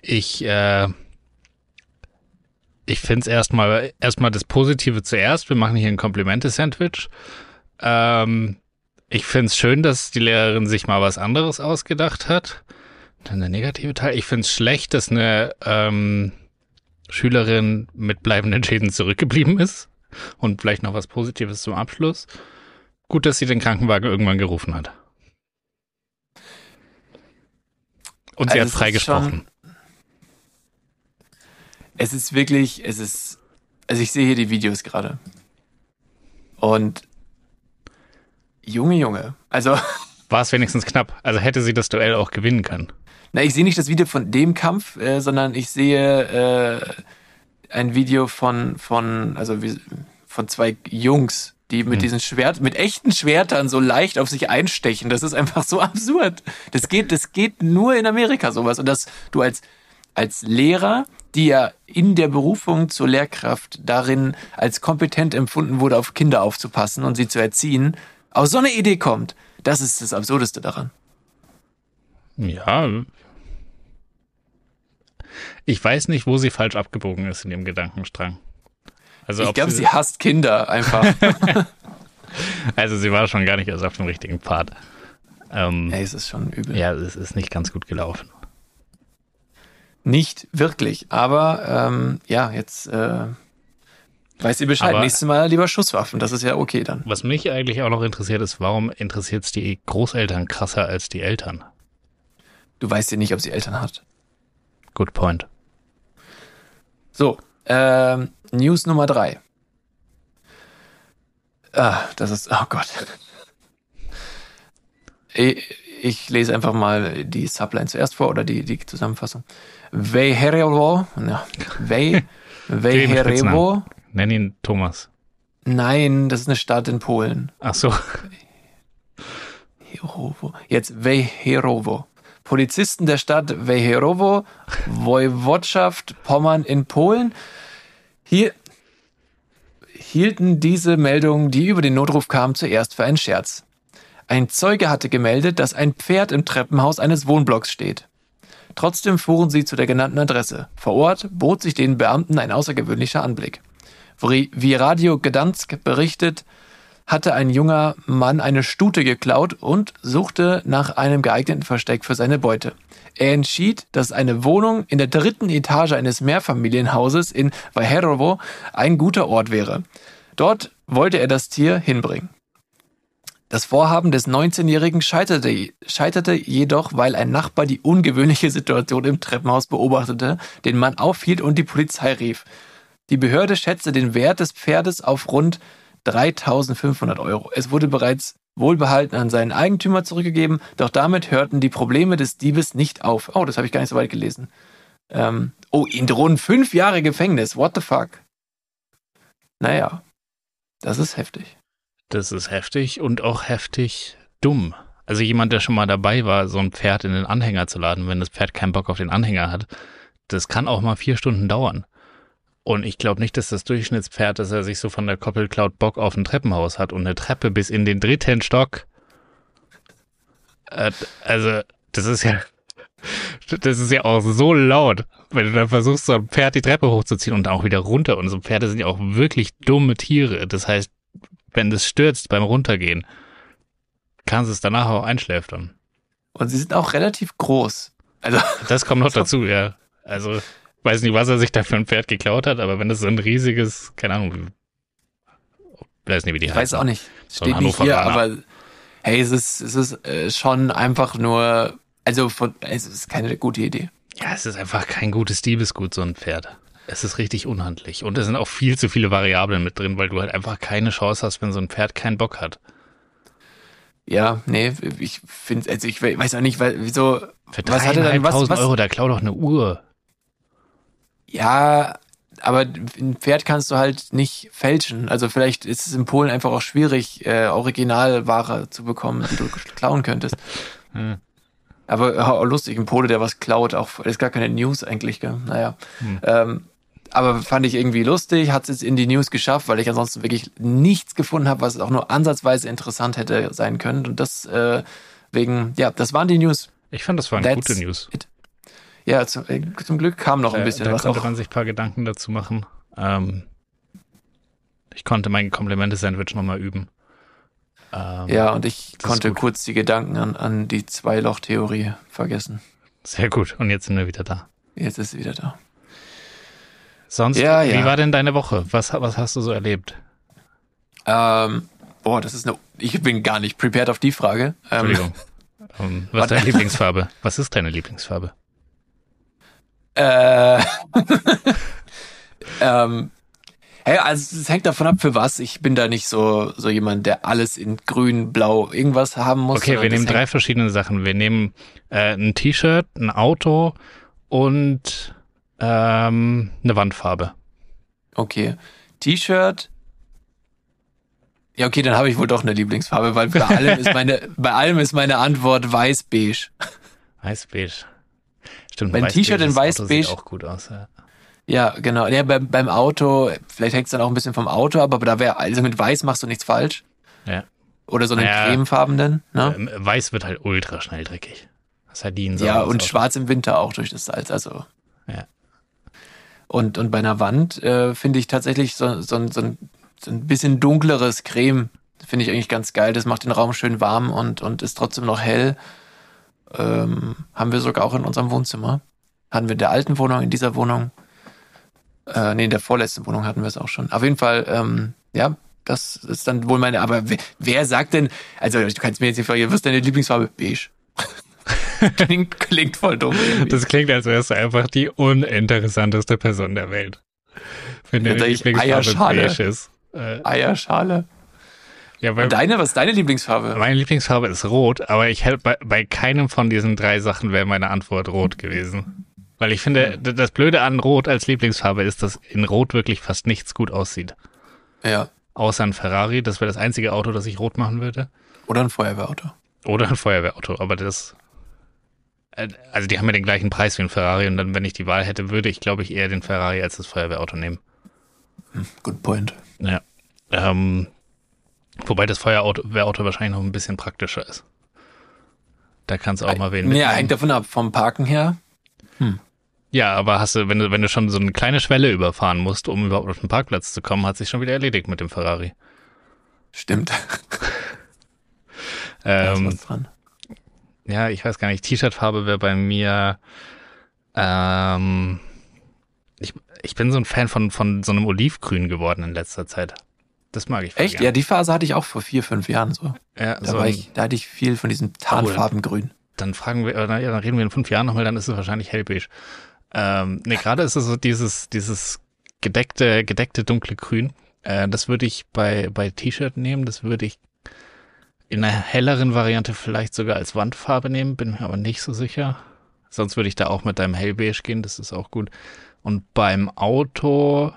Ich, äh, ich finde es erstmal erstmal das Positive zuerst. Wir machen hier ein Komplimente-Sandwich. Ähm, ich finde es schön, dass die Lehrerin sich mal was anderes ausgedacht hat. Dann der negative Teil. Ich finde es schlecht, dass eine ähm, Schülerin mit bleibenden Schäden zurückgeblieben ist. Und vielleicht noch was Positives zum Abschluss. Gut, dass sie den Krankenwagen irgendwann gerufen hat. Und sie Also hat freigesprochen. Es ist wirklich, es ist, also ich sehe hier die Videos gerade. Und Junge, Junge. Also, War es wenigstens knapp. Also hätte sie das Duell auch gewinnen können. na, ich sehe nicht das Video von dem Kampf, äh, sondern ich sehe äh, ein Video von, von, also wie, von zwei Jungs, die mit Hm. diesen Schwert, mit echten Schwertern so leicht auf sich einstechen. Das ist einfach so absurd. Das geht, das geht nur in Amerika sowas. Und dass du als, als Lehrer, die ja in der Berufung zur Lehrkraft darin als kompetent empfunden wurde, auf Kinder aufzupassen und sie zu erziehen, auf so eine Idee kommt. Das ist das Absurdeste daran. Ja. Ich weiß nicht, wo sie falsch abgebogen ist in ihrem Gedankenstrang. Also, ich glaube, sie hasst Kinder einfach. also sie war schon gar nicht erst auf dem richtigen Pfad. Ähm, Ey, es ist schon übel. ja, es ist nicht ganz gut gelaufen. Nicht wirklich, aber ähm, ja, jetzt äh, weiß ihr Bescheid. Aber- Nächstes Mal lieber Schusswaffen, das ist ja okay dann. Was mich eigentlich auch noch interessiert ist, warum interessiert es die Großeltern krasser als die Eltern? Du weißt ja nicht, ob sie Eltern hat. Good point. So, ähm, News Nummer drei. Ah, das ist, oh Gott. Ich, ich lese einfach mal die Subline zuerst vor oder die, die Zusammenfassung. Vejherevo, ja, Vejherevo, Nenn ihn Thomas. nein, das ist eine Stadt in Polen. Ach so. Jetzt Wejherowo. Polizisten der Stadt Wejherowo, Woiwodschaft Pommern in Polen. Hier hielten diese Meldungen, die über den Notruf kamen, zuerst für einen Scherz. Ein Zeuge hatte gemeldet, dass ein Pferd im Treppenhaus eines Wohnblocks steht. Trotzdem fuhren sie zu der genannten Adresse. Vor Ort bot sich den Beamten ein außergewöhnlicher Anblick. Wie Radio Gdansk berichtet, hatte ein junger Mann eine Stute geklaut und suchte nach einem geeigneten Versteck für seine Beute. Er entschied, dass eine Wohnung in der dritten Etage eines Mehrfamilienhauses in Vajerovo ein guter Ort wäre. Dort wollte er das Tier hinbringen. Das Vorhaben des 19-Jährigen scheiterte, scheiterte jedoch, weil ein Nachbar die ungewöhnliche Situation im Treppenhaus beobachtete, den Mann aufhielt und die Polizei rief. Die Behörde schätzte den Wert des Pferdes auf rund 3500 Euro. Es wurde bereits wohlbehalten an seinen Eigentümer zurückgegeben, doch damit hörten die Probleme des Diebes nicht auf. Oh, das habe ich gar nicht so weit gelesen. Ähm, oh, ihm drohen fünf Jahre Gefängnis. What the fuck? Naja, das ist heftig. Das ist heftig und auch heftig dumm. Also jemand, der schon mal dabei war, so ein Pferd in den Anhänger zu laden, wenn das Pferd keinen Bock auf den Anhänger hat, das kann auch mal vier Stunden dauern. Und ich glaube nicht, dass das Durchschnittspferd, dass er sich so von der Koppel klaut, Bock auf ein Treppenhaus hat und eine Treppe bis in den dritten Stock. Äh, also, das ist ja, das ist ja auch so laut, wenn du dann versuchst, so ein Pferd die Treppe hochzuziehen und auch wieder runter. Und so Pferde sind ja auch wirklich dumme Tiere. Das heißt, wenn das stürzt beim Runtergehen, kannst du es danach auch einschläfern. Und sie sind auch relativ groß. Also, Das kommt noch dazu, ja. Also, weiß nicht, was er sich da für ein Pferd geklaut hat, aber wenn das so ein riesiges, keine Ahnung, weiß nicht, wie die ich weiß auch nicht. So Steht nicht hier, aber hey, es ist, es ist äh, schon einfach nur, also von, es ist keine gute Idee. Ja, es ist einfach kein gutes Diebesgut, so ein Pferd. Es ist richtig unhandlich. Und es sind auch viel zu viele Variablen mit drin, weil du halt einfach keine Chance hast, wenn so ein Pferd keinen Bock hat. Ja, nee, ich finde, also ich weiß auch nicht, weil, wieso, Für was hat er dann, was, 3.500 was, Euro, da klau doch eine Uhr. ja, aber ein Pferd kannst du halt nicht fälschen. Also vielleicht ist es in Polen einfach auch schwierig, äh, Originalware zu bekommen, die du klauen könntest. Hm. Aber auch lustig, ein Pole, der was klaut, auch ist gar keine News eigentlich, gell? Naja. Hm. Ähm, aber fand ich irgendwie lustig, hat es jetzt in die News geschafft, weil ich ansonsten wirklich nichts gefunden habe, was auch nur ansatzweise interessant hätte sein können. Und das äh, Deswegen, ja, das waren die News. Ich fand, das waren That's gute News. it. Ja, zum, äh, zum Glück kam noch ein Da, bisschen da was konnte auch. man sich ein paar Gedanken dazu machen. Ähm, ich konnte mein Komplimente-Sandwich nochmal üben. Ähm, Ja, und ich konnte kurz die Gedanken an, an die Zwei-Loch-Theorie vergessen. Sehr gut. Und jetzt sind wir wieder da. Jetzt ist sie wieder da. Sonst, Ja, ja. wie war denn deine Woche? Was, was hast du so erlebt? Ähm, boah, das ist eine. Ich bin gar nicht prepared auf die Frage. Ähm, Entschuldigung. Ähm, was ist deine Lieblingsfarbe? Was ist deine Lieblingsfarbe? Äh, ähm, hey, also es hängt davon ab, für was. Ich bin da nicht so, so jemand, der alles in grün, blau, irgendwas haben muss. Okay, wir nehmen drei verschiedene Sachen. Wir nehmen äh, ein T-Shirt, ein Auto und ähm, eine Wandfarbe. Okay. T-Shirt. Ja, okay, dann habe ich wohl doch eine Lieblingsfarbe, weil bei allem ist meine, bei allem ist meine Antwort weiß-beige. Weiß-beige. Stimmt, Mein T-Shirt in weiß-beige. Sieht auch gut aus, ja. Ja, genau. Ja, beim, beim Auto, vielleicht hängt es dann auch ein bisschen vom Auto ab, aber da wäre, also mit weiß machst du nichts falsch. Ja. Oder so einen Ja. cremefarbenen, ne? Ähm, Weiß wird halt ultra schnell dreckig. Sardinen Ja, sauberes und schwarz im Winter auch durch das Salz, also. Ja. Und, und bei einer Wand äh, finde ich tatsächlich so, so, ein- so, ein, so ein bisschen dunkleres Creme. Finde ich eigentlich ganz geil. Das macht den Raum schön warm und, und ist trotzdem noch hell. Ähm, haben wir sogar auch in unserem Wohnzimmer. Hatten wir in der alten Wohnung, in dieser Wohnung. Äh, nee, in der vorletzten Wohnung hatten wir es auch schon. Auf jeden Fall, ähm, ja, das ist dann wohl meine, aber wer, wer sagt denn, also du kannst mir jetzt nicht fragen, was ist deine Lieblingsfarbe? Beige. klingt, klingt voll dumm. irgendwie. Das klingt, als wärst du einfach die uninteressanteste Person der Welt. Wenn Ja, deine Lieblingsfarbe beige ist. Äh, Eierschale. ja, Und deine, was ist deine Lieblingsfarbe? meine Lieblingsfarbe ist rot, aber ich hätte bei, bei keinem von diesen drei Sachen wäre meine Antwort rot gewesen. Weil ich finde, d- das Blöde an Rot als Lieblingsfarbe ist, dass in Rot wirklich fast nichts gut aussieht. Ja. Außer ein Ferrari, das wäre das einzige Auto, das ich rot machen würde. Oder ein Feuerwehrauto. Oder ein Feuerwehrauto, aber das. Äh, Also die haben ja den gleichen Preis wie ein Ferrari und dann, wenn ich die Wahl hätte, würde ich, glaube ich, eher den Ferrari als das Feuerwehrauto nehmen. Good point. Ja. Ähm, wobei das Feuerwehrauto wahrscheinlich noch ein bisschen praktischer ist. Da kannst du auch mal wen Ja, hängt davon ab. Vom Parken her. Ja, aber hast du, wenn du, wenn du schon so eine kleine Schwelle überfahren musst, um überhaupt auf den Parkplatz zu kommen, hat sich schon wieder erledigt mit dem Ferrari. Stimmt. Da ist Ähm, was dran. Ja, ich weiß gar nicht. T-Shirt-Farbe wäre bei mir. Ähm, ich, ich bin so ein Fan von, von so einem Olivgrün geworden in letzter Zeit. Das mag ich Echt? gern. Ja, die Phase hatte ich auch vor vier, fünf Jahren so. Ja, Da, so war ich, da hatte ich viel von diesem Tarnfarbengrün. dann fragen wir, oder, ja, dann reden wir in fünf Jahren nochmal, dann ist es wahrscheinlich hellbeige. Ähm, nee, gerade ist es so dieses, dieses gedeckte, gedeckte dunkle Grün. Äh, das würde ich bei, bei T-Shirt nehmen, das würde ich in einer helleren Variante vielleicht sogar als Wandfarbe nehmen, bin mir aber nicht so sicher. Sonst würde ich da auch mit deinem hellbeige gehen, das ist auch gut. Und beim Auto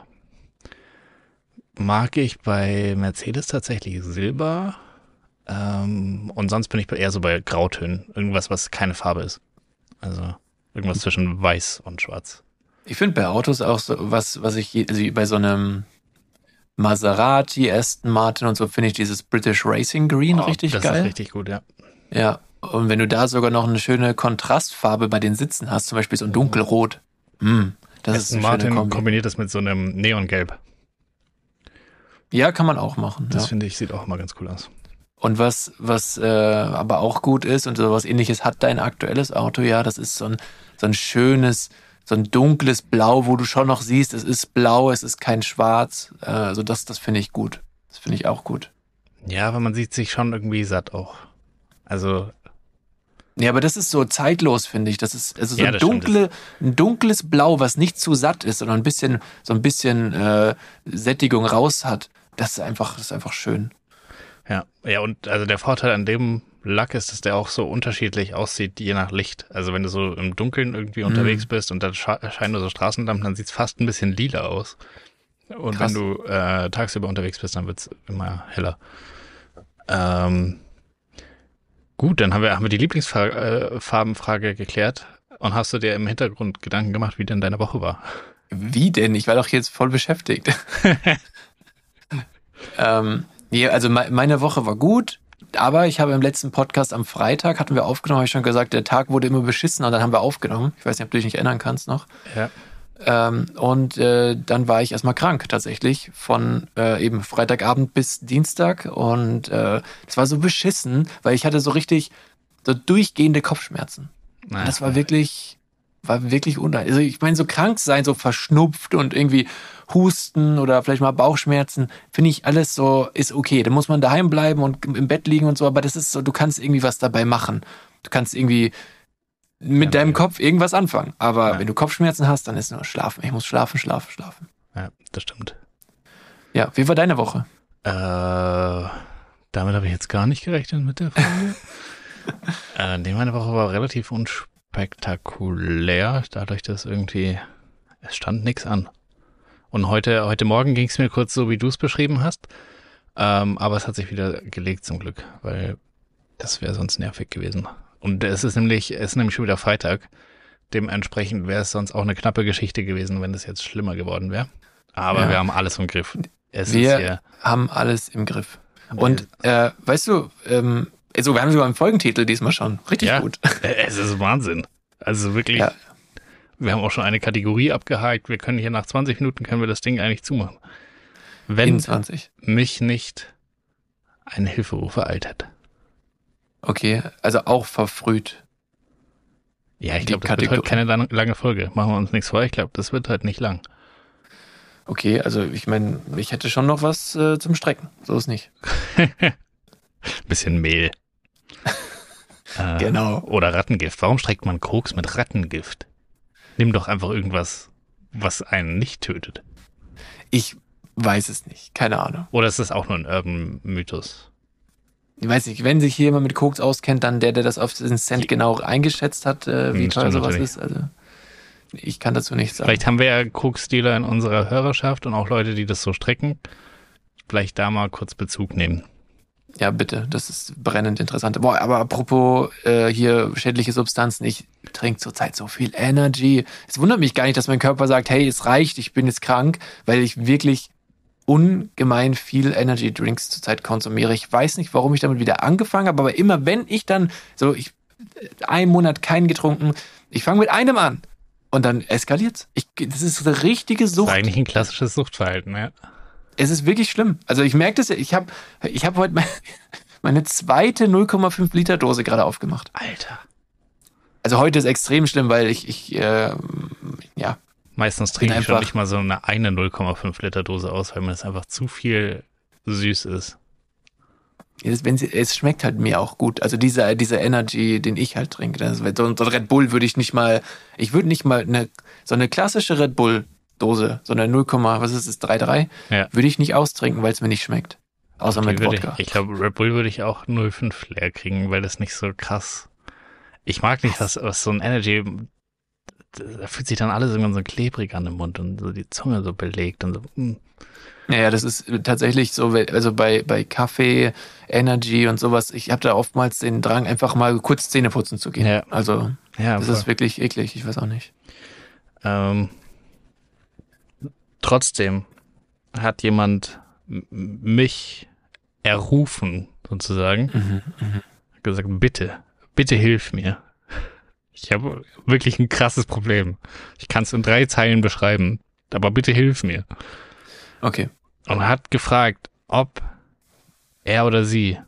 mag ich bei Mercedes tatsächlich Silber. Ähm, und sonst bin ich eher so bei Grautönen. Irgendwas, was keine Farbe ist. Also irgendwas zwischen weiß und schwarz. Ich finde bei Autos auch so was, was ich, also bei so einem Maserati, Aston Martin und so finde ich dieses British Racing Green Oh, richtig das geil. ist richtig gut, ja. Ja. Und wenn du da sogar noch eine schöne Kontrastfarbe bei den Sitzen hast, zum Beispiel so ein dunkelrot. Mm, das ist Aston eine Martin kombiniert das mit so einem Neongelb. Ja, kann man auch machen. Das ja. finde ich, sieht auch immer ganz cool aus. Und was, was äh, aber auch gut ist und sowas ähnliches hat dein aktuelles Auto, ja, das ist so ein, so ein schönes, so ein dunkles Blau, wo du schon noch siehst, es ist blau, es ist kein Schwarz. Äh, also das, das finde ich gut. Das finde ich auch gut. Ja, aber man sieht sich schon irgendwie satt auch. Also, Ja, aber das ist so zeitlos, finde ich. Das ist also so Ja, ein, dunkle, ein dunkles Blau, was nicht zu satt ist, sondern ein bisschen, so ein bisschen äh, Sättigung raus hat. Das ist einfach, das ist einfach schön. ja. Ja, und also der Vorteil an dem Lack ist, dass der auch so unterschiedlich aussieht, je nach Licht. Also wenn du so im Dunkeln irgendwie Mhm. unterwegs bist und da scha- scheinen nur so Straßenlampen, dann sieht's fast ein bisschen lila aus. Und Krass. wenn du äh, tagsüber unterwegs bist, dann wird's immer heller. Ähm, gut, dann haben wir, haben wir die Lieblingsfarbenfrage geklärt. Und hast du dir im Hintergrund Gedanken gemacht, wie denn deine Woche war? Wie denn? Ich war doch jetzt voll beschäftigt. ähm, ja, also me meine Woche war gut. Aber ich habe im letzten Podcast am Freitag, hatten wir aufgenommen, habe ich schon gesagt, der Tag wurde immer beschissen und dann haben wir aufgenommen. Ich weiß nicht, ob du dich nicht erinnern kannst noch. Ja. Ähm, und äh, dann war ich erstmal krank tatsächlich von äh, eben Freitagabend bis Dienstag und äh, das war so beschissen, weil ich hatte so richtig so durchgehende Kopfschmerzen. Na, das war wirklich war wirklich unter. Also ich meine so krank sein, so verschnupft und irgendwie Husten oder vielleicht mal Bauchschmerzen, finde ich alles so ist okay. Da muss man daheim bleiben und im Bett liegen und so, aber das ist so, du kannst irgendwie was dabei machen. Du kannst irgendwie mit Ja, deinem ja. Kopf irgendwas anfangen. Aber Ja. wenn du Kopfschmerzen hast, dann ist nur schlafen. Ich muss schlafen, schlafen, schlafen. ja, das stimmt. Ja, wie war deine Woche? Äh, damit habe ich jetzt gar nicht gerechnet mit der Frage. äh, nee, meine Woche war relativ unspektakulär, dadurch, dass irgendwie es stand nichts an. Und heute, heute Morgen ging es mir kurz so, wie du es beschrieben hast. Ähm, aber es hat sich wieder gelegt zum Glück, weil das wäre sonst nervig gewesen. Und es ist nämlich, es ist nämlich schon wieder Freitag. Dementsprechend wäre es sonst auch eine knappe Geschichte gewesen, wenn es jetzt schlimmer geworden wäre. Aber Ja. wir haben alles im Griff. Es Wir ist hier. haben alles im Griff. Und äh, weißt du, ähm, also wir haben sogar einen Folgentitel diesmal schon. Richtig Ja. gut. Es ist Wahnsinn. Also wirklich, Ja. wir haben auch schon eine Kategorie abgehakt. Wir können hier nach 20 Minuten können wir das Ding eigentlich zumachen. Wenn In 20. mich nicht ein Hilferuf ereilt. Okay, also auch verfrüht. Ja, ich glaube, das wird Kategorie. heute keine lang, lange Folge. Machen wir uns nichts vor. Ich glaube, das wird halt nicht lang. Okay, also ich meine, ich hätte schon noch was äh, zum Strecken. So ist nicht. Bisschen Mehl. Äh, Genau. Oder Rattengift. Warum streckt man Koks mit Rattengift? Nimm doch einfach irgendwas, was einen nicht tötet. Ich weiß es nicht. Keine Ahnung. Oder ist das auch nur ein Urban-Mythos? Ich weiß nicht, wenn sich hier jemand mit Koks auskennt, dann der, der das auf den Cent genau eingeschätzt hat, äh, wie Hm, teuer sowas ist. Also ich kann dazu nichts sagen. Vielleicht haben wir ja Koksdealer in unserer Hörerschaft und auch Leute, die das so strecken. Vielleicht da mal kurz Bezug nehmen. Ja, bitte, das ist brennend interessant. Boah, aber apropos äh, hier schädliche Substanzen, ich trinke zurzeit so viel Energy. Es wundert mich gar nicht, dass mein Körper sagt, hey, es reicht, ich bin jetzt krank, weil ich wirklich ungemein viel Energy Drinks zurzeit konsumiere. Ich weiß nicht, warum ich damit wieder angefangen habe, aber immer wenn ich dann so, ich einen Monat keinen getrunken, ich fange mit einem an und dann eskaliert's. Ich, das ist eine richtige Das ist Sucht. eigentlich ein klassisches Suchtverhalten, ja. Es ist wirklich schlimm. Also ich merke das ja, ich habe ich hab heute mein, meine zweite 0,5 Liter Dose gerade aufgemacht. Alter. Also heute ist extrem schlimm, weil ich, ich äh, ja, Meistens trinke ich schon nicht mal so eine, eine 0,5 Liter Dose aus, weil mir das einfach zu viel süß ist. es, wenn sie, es schmeckt halt mir auch gut. Also dieser, dieser Energy, den ich halt trinke. Das, so ein Red Bull würde ich nicht mal, ich würde nicht mal eine, so eine klassische Red Bull Dose, so eine 0, was ist es, 3,3, Ja. würde ich nicht austrinken, weil es mir nicht schmeckt. Außer Die mit Wodka. Ich, ich glaube, Red Bull würde ich auch 0,5 leer kriegen, weil das nicht so krass. Ich mag nicht, was, was so ein Energy. Da fühlt sich dann alles irgendwann so klebrig an im Mund und so die Zunge so belegt und so. mm. Ja, ja, das ist tatsächlich so, also bei, bei Kaffee, Energy und sowas, ich habe da oftmals den Drang, einfach mal kurz Zähne putzen zu gehen. Ja. Also, Ja, das voll. ist wirklich eklig, ich weiß auch nicht. Ähm, trotzdem hat jemand mich errufen, sozusagen, Mhm, hat gesagt, bitte, bitte hilf mir. Ich habe wirklich ein krasses Problem. Ich kann es in drei Zeilen beschreiben, aber bitte hilf mir. Okay. Und hat gefragt, ob er oder sie,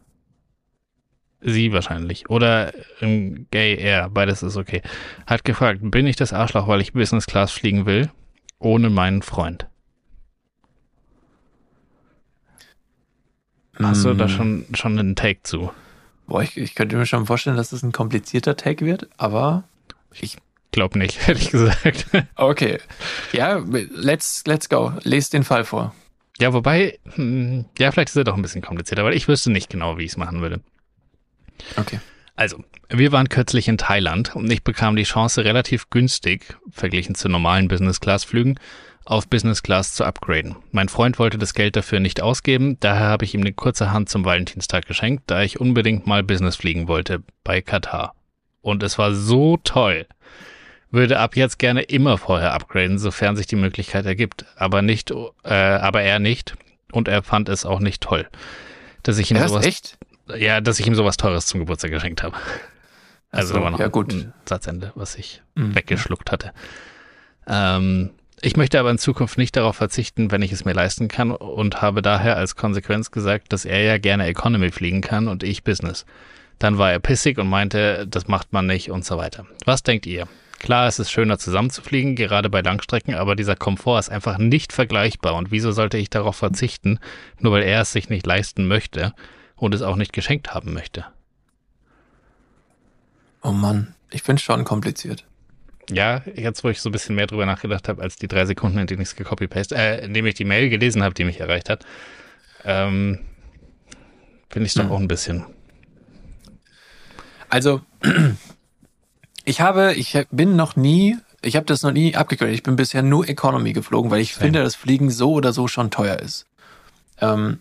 sie wahrscheinlich, oder ähm, gay er, beides ist okay, hat gefragt, bin ich das Arschloch, weil ich Business Class fliegen will, ohne meinen Freund? Hast du da Mm, schon, schon einen Take zu? Boah, ich, ich könnte mir schon vorstellen, dass das ein komplizierter Tag wird, aber Glaub nicht, hätte ich gesagt. okay. Ja, let's, let's go. Lest den Fall vor. ja, wobei, hm, ja, vielleicht ist er doch ein bisschen komplizierter, weil ich wüsste nicht genau, wie ich es machen würde. Okay. Also, wir waren kürzlich in Thailand und ich bekam die Chance, relativ günstig, verglichen zu normalen Business-Class-Flügen, auf Business Class zu upgraden. Mein Freund wollte das Geld dafür nicht ausgeben, daher habe ich ihm eine kurze Hand zum Valentinstag geschenkt, da ich unbedingt mal Business fliegen wollte bei Katar. Und es war so toll. Würde ab jetzt gerne immer vorher upgraden, sofern sich die Möglichkeit ergibt, aber nicht, äh, aber er nicht und er fand es auch nicht toll, dass ich Ja, ist sowas echt? Ja, dass ich ihm sowas Teures zum Geburtstag geschenkt habe. Also so, da war noch ja, gut. ein Satzende, was ich Mhm. weggeschluckt hatte. Ähm, ich möchte aber in Zukunft nicht darauf verzichten, wenn ich es mir leisten kann und habe daher als Konsequenz gesagt, dass er ja gerne Economy fliegen kann und ich Business. Dann war er pissig und meinte, das macht man nicht und so weiter. Was denkt ihr? Klar, es ist schöner zusammen zu fliegen, gerade bei Langstrecken, aber dieser Komfort ist einfach nicht vergleichbar und wieso sollte ich darauf verzichten, nur weil er es sich nicht leisten möchte und es auch nicht geschenkt haben möchte? Oh Mann, ich finde schon kompliziert. Ja, jetzt wo ich so ein bisschen mehr drüber nachgedacht habe, als die drei Sekunden, in denen ich es gecopy-paste, äh, in dem ich die Mail gelesen habe, die mich erreicht hat, ähm, finde ich es doch Hm. auch ein bisschen. Also, ich habe, ich bin noch nie, ich habe das noch nie abgegradet. Ich bin bisher nur Economy geflogen, weil ich Same. finde, dass Fliegen so oder so schon teuer ist. Ähm,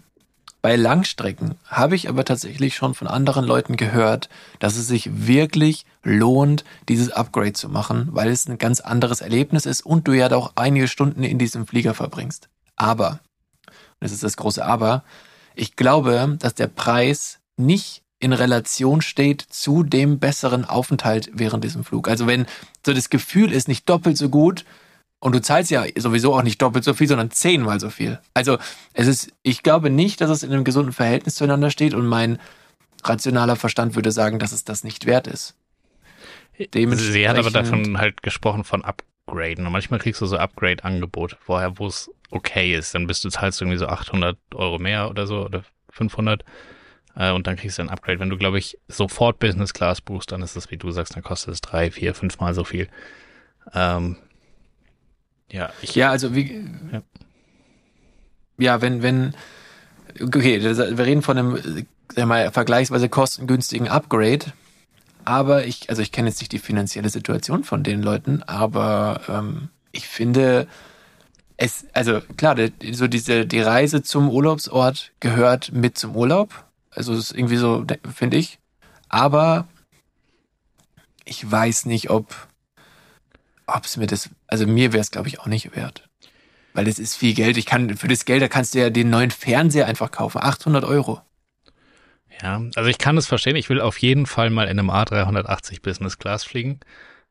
bei Langstrecken habe ich aber tatsächlich schon von anderen Leuten gehört, dass es sich wirklich lohnt, dieses Upgrade zu machen, weil es ein ganz anderes Erlebnis ist und du ja auch einige Stunden in diesem Flieger verbringst. Aber, das ist das große Aber, ich glaube, dass der Preis nicht in Relation steht zu dem besseren Aufenthalt während diesem Flug. Also wenn so das Gefühl ist nicht doppelt so gut und du zahlst ja sowieso auch nicht doppelt so viel, sondern zehnmal so viel. Also es ist, ich glaube nicht, dass es in einem gesunden Verhältnis zueinander steht und mein rationaler Verstand würde sagen, dass es das nicht wert ist. Dementsprechend- Sie hat aber davon halt gesprochen von Upgraden und manchmal kriegst du so Upgrade-Angebote vorher, wo es okay ist. Dann bist du zahlst irgendwie so 800 Euro mehr oder so oder 500 äh, und dann kriegst du ein Upgrade. Wenn du, glaube ich, sofort Business Class buchst, dann ist das, wie du sagst, dann kostet es drei, vier, fünfmal so viel. Ähm, ja, ich, Ja, also wie. Ja. Ja, wenn, wenn. Okay, wir reden von einem, sagen wir mal, vergleichsweise kostengünstigen Upgrade. Aber ich, also ich kenne jetzt nicht die finanzielle Situation von den Leuten, aber ähm, ich finde, es, also klar, die, so diese, die Reise zum Urlaubsort gehört mit zum Urlaub. Also es ist irgendwie so, de- finde ich. Aber ich weiß nicht, ob, ob es mir das, also mir wäre es glaube ich auch nicht wert. Weil das ist viel Geld. Ich kann, für das Geld, da kannst du ja den neuen Fernseher einfach kaufen. 800 Euro. Ja, also ich kann es verstehen. Ich will auf jeden Fall mal in einem A380 Business Class fliegen.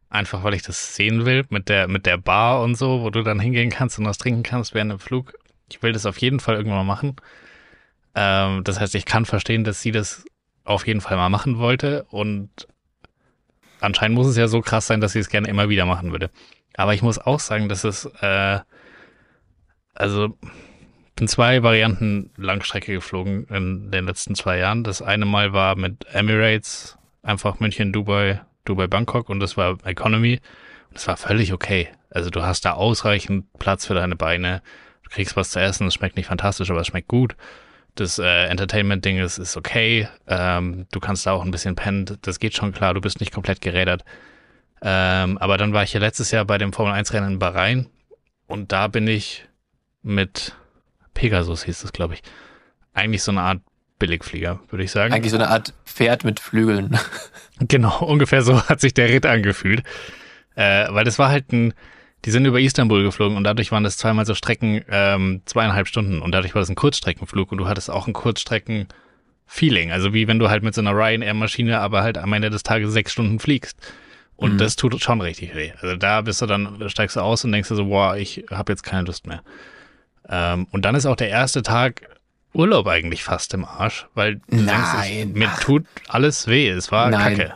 Einfach weil ich das sehen will mit der, mit der Bar und so, wo du dann hingehen kannst und was trinken kannst während dem Flug. Ich will das auf jeden Fall irgendwann mal machen. Ähm, das heißt, ich kann verstehen, dass sie das auf jeden Fall mal machen wollte und anscheinend muss es ja so krass sein, dass sie es gerne immer wieder machen würde. Aber ich muss auch sagen, dass es, äh, also bin zwei Varianten Langstrecke geflogen in den letzten zwei Jahren. Das eine Mal war mit Emirates, einfach München, Dubai, Dubai, Bangkok und das war Economy. Und das war völlig okay. Also du hast da ausreichend Platz für deine Beine. Du kriegst was zu essen, es schmeckt nicht fantastisch, aber es schmeckt gut. Das äh, Entertainment-Ding ist, ist okay. Ähm, du kannst da auch ein bisschen pennen. Das geht schon klar. Du bist nicht komplett gerädert. Ähm, aber dann war ich ja letztes Jahr bei dem Formel-1-Rennen in Bahrain und da bin ich mit Pegasus hieß das, glaube ich. Eigentlich so eine Art Billigflieger, würde ich sagen. Eigentlich so eine Art Pferd mit Flügeln. Genau, ungefähr so hat sich der Ritt angefühlt. Äh, weil das war halt ein, die sind über Istanbul geflogen und dadurch waren das zweimal so Strecken ähm, zweieinhalb Stunden und dadurch war das ein Kurzstreckenflug und du hattest auch ein Kurzstrecken-Feeling. Also wie wenn du halt mit so einer Ryanair-Maschine aber halt am Ende des Tages sechs Stunden fliegst. Und Mhm. das tut schon richtig weh. Also da bist du dann, da steigst du aus und denkst dir so, boah, ich habe jetzt keine Lust mehr. Ähm, und dann ist auch der erste Tag Urlaub eigentlich fast im Arsch, weil du denkst, ich, Nein, mir ach. tut alles weh. Es war Nein. kacke.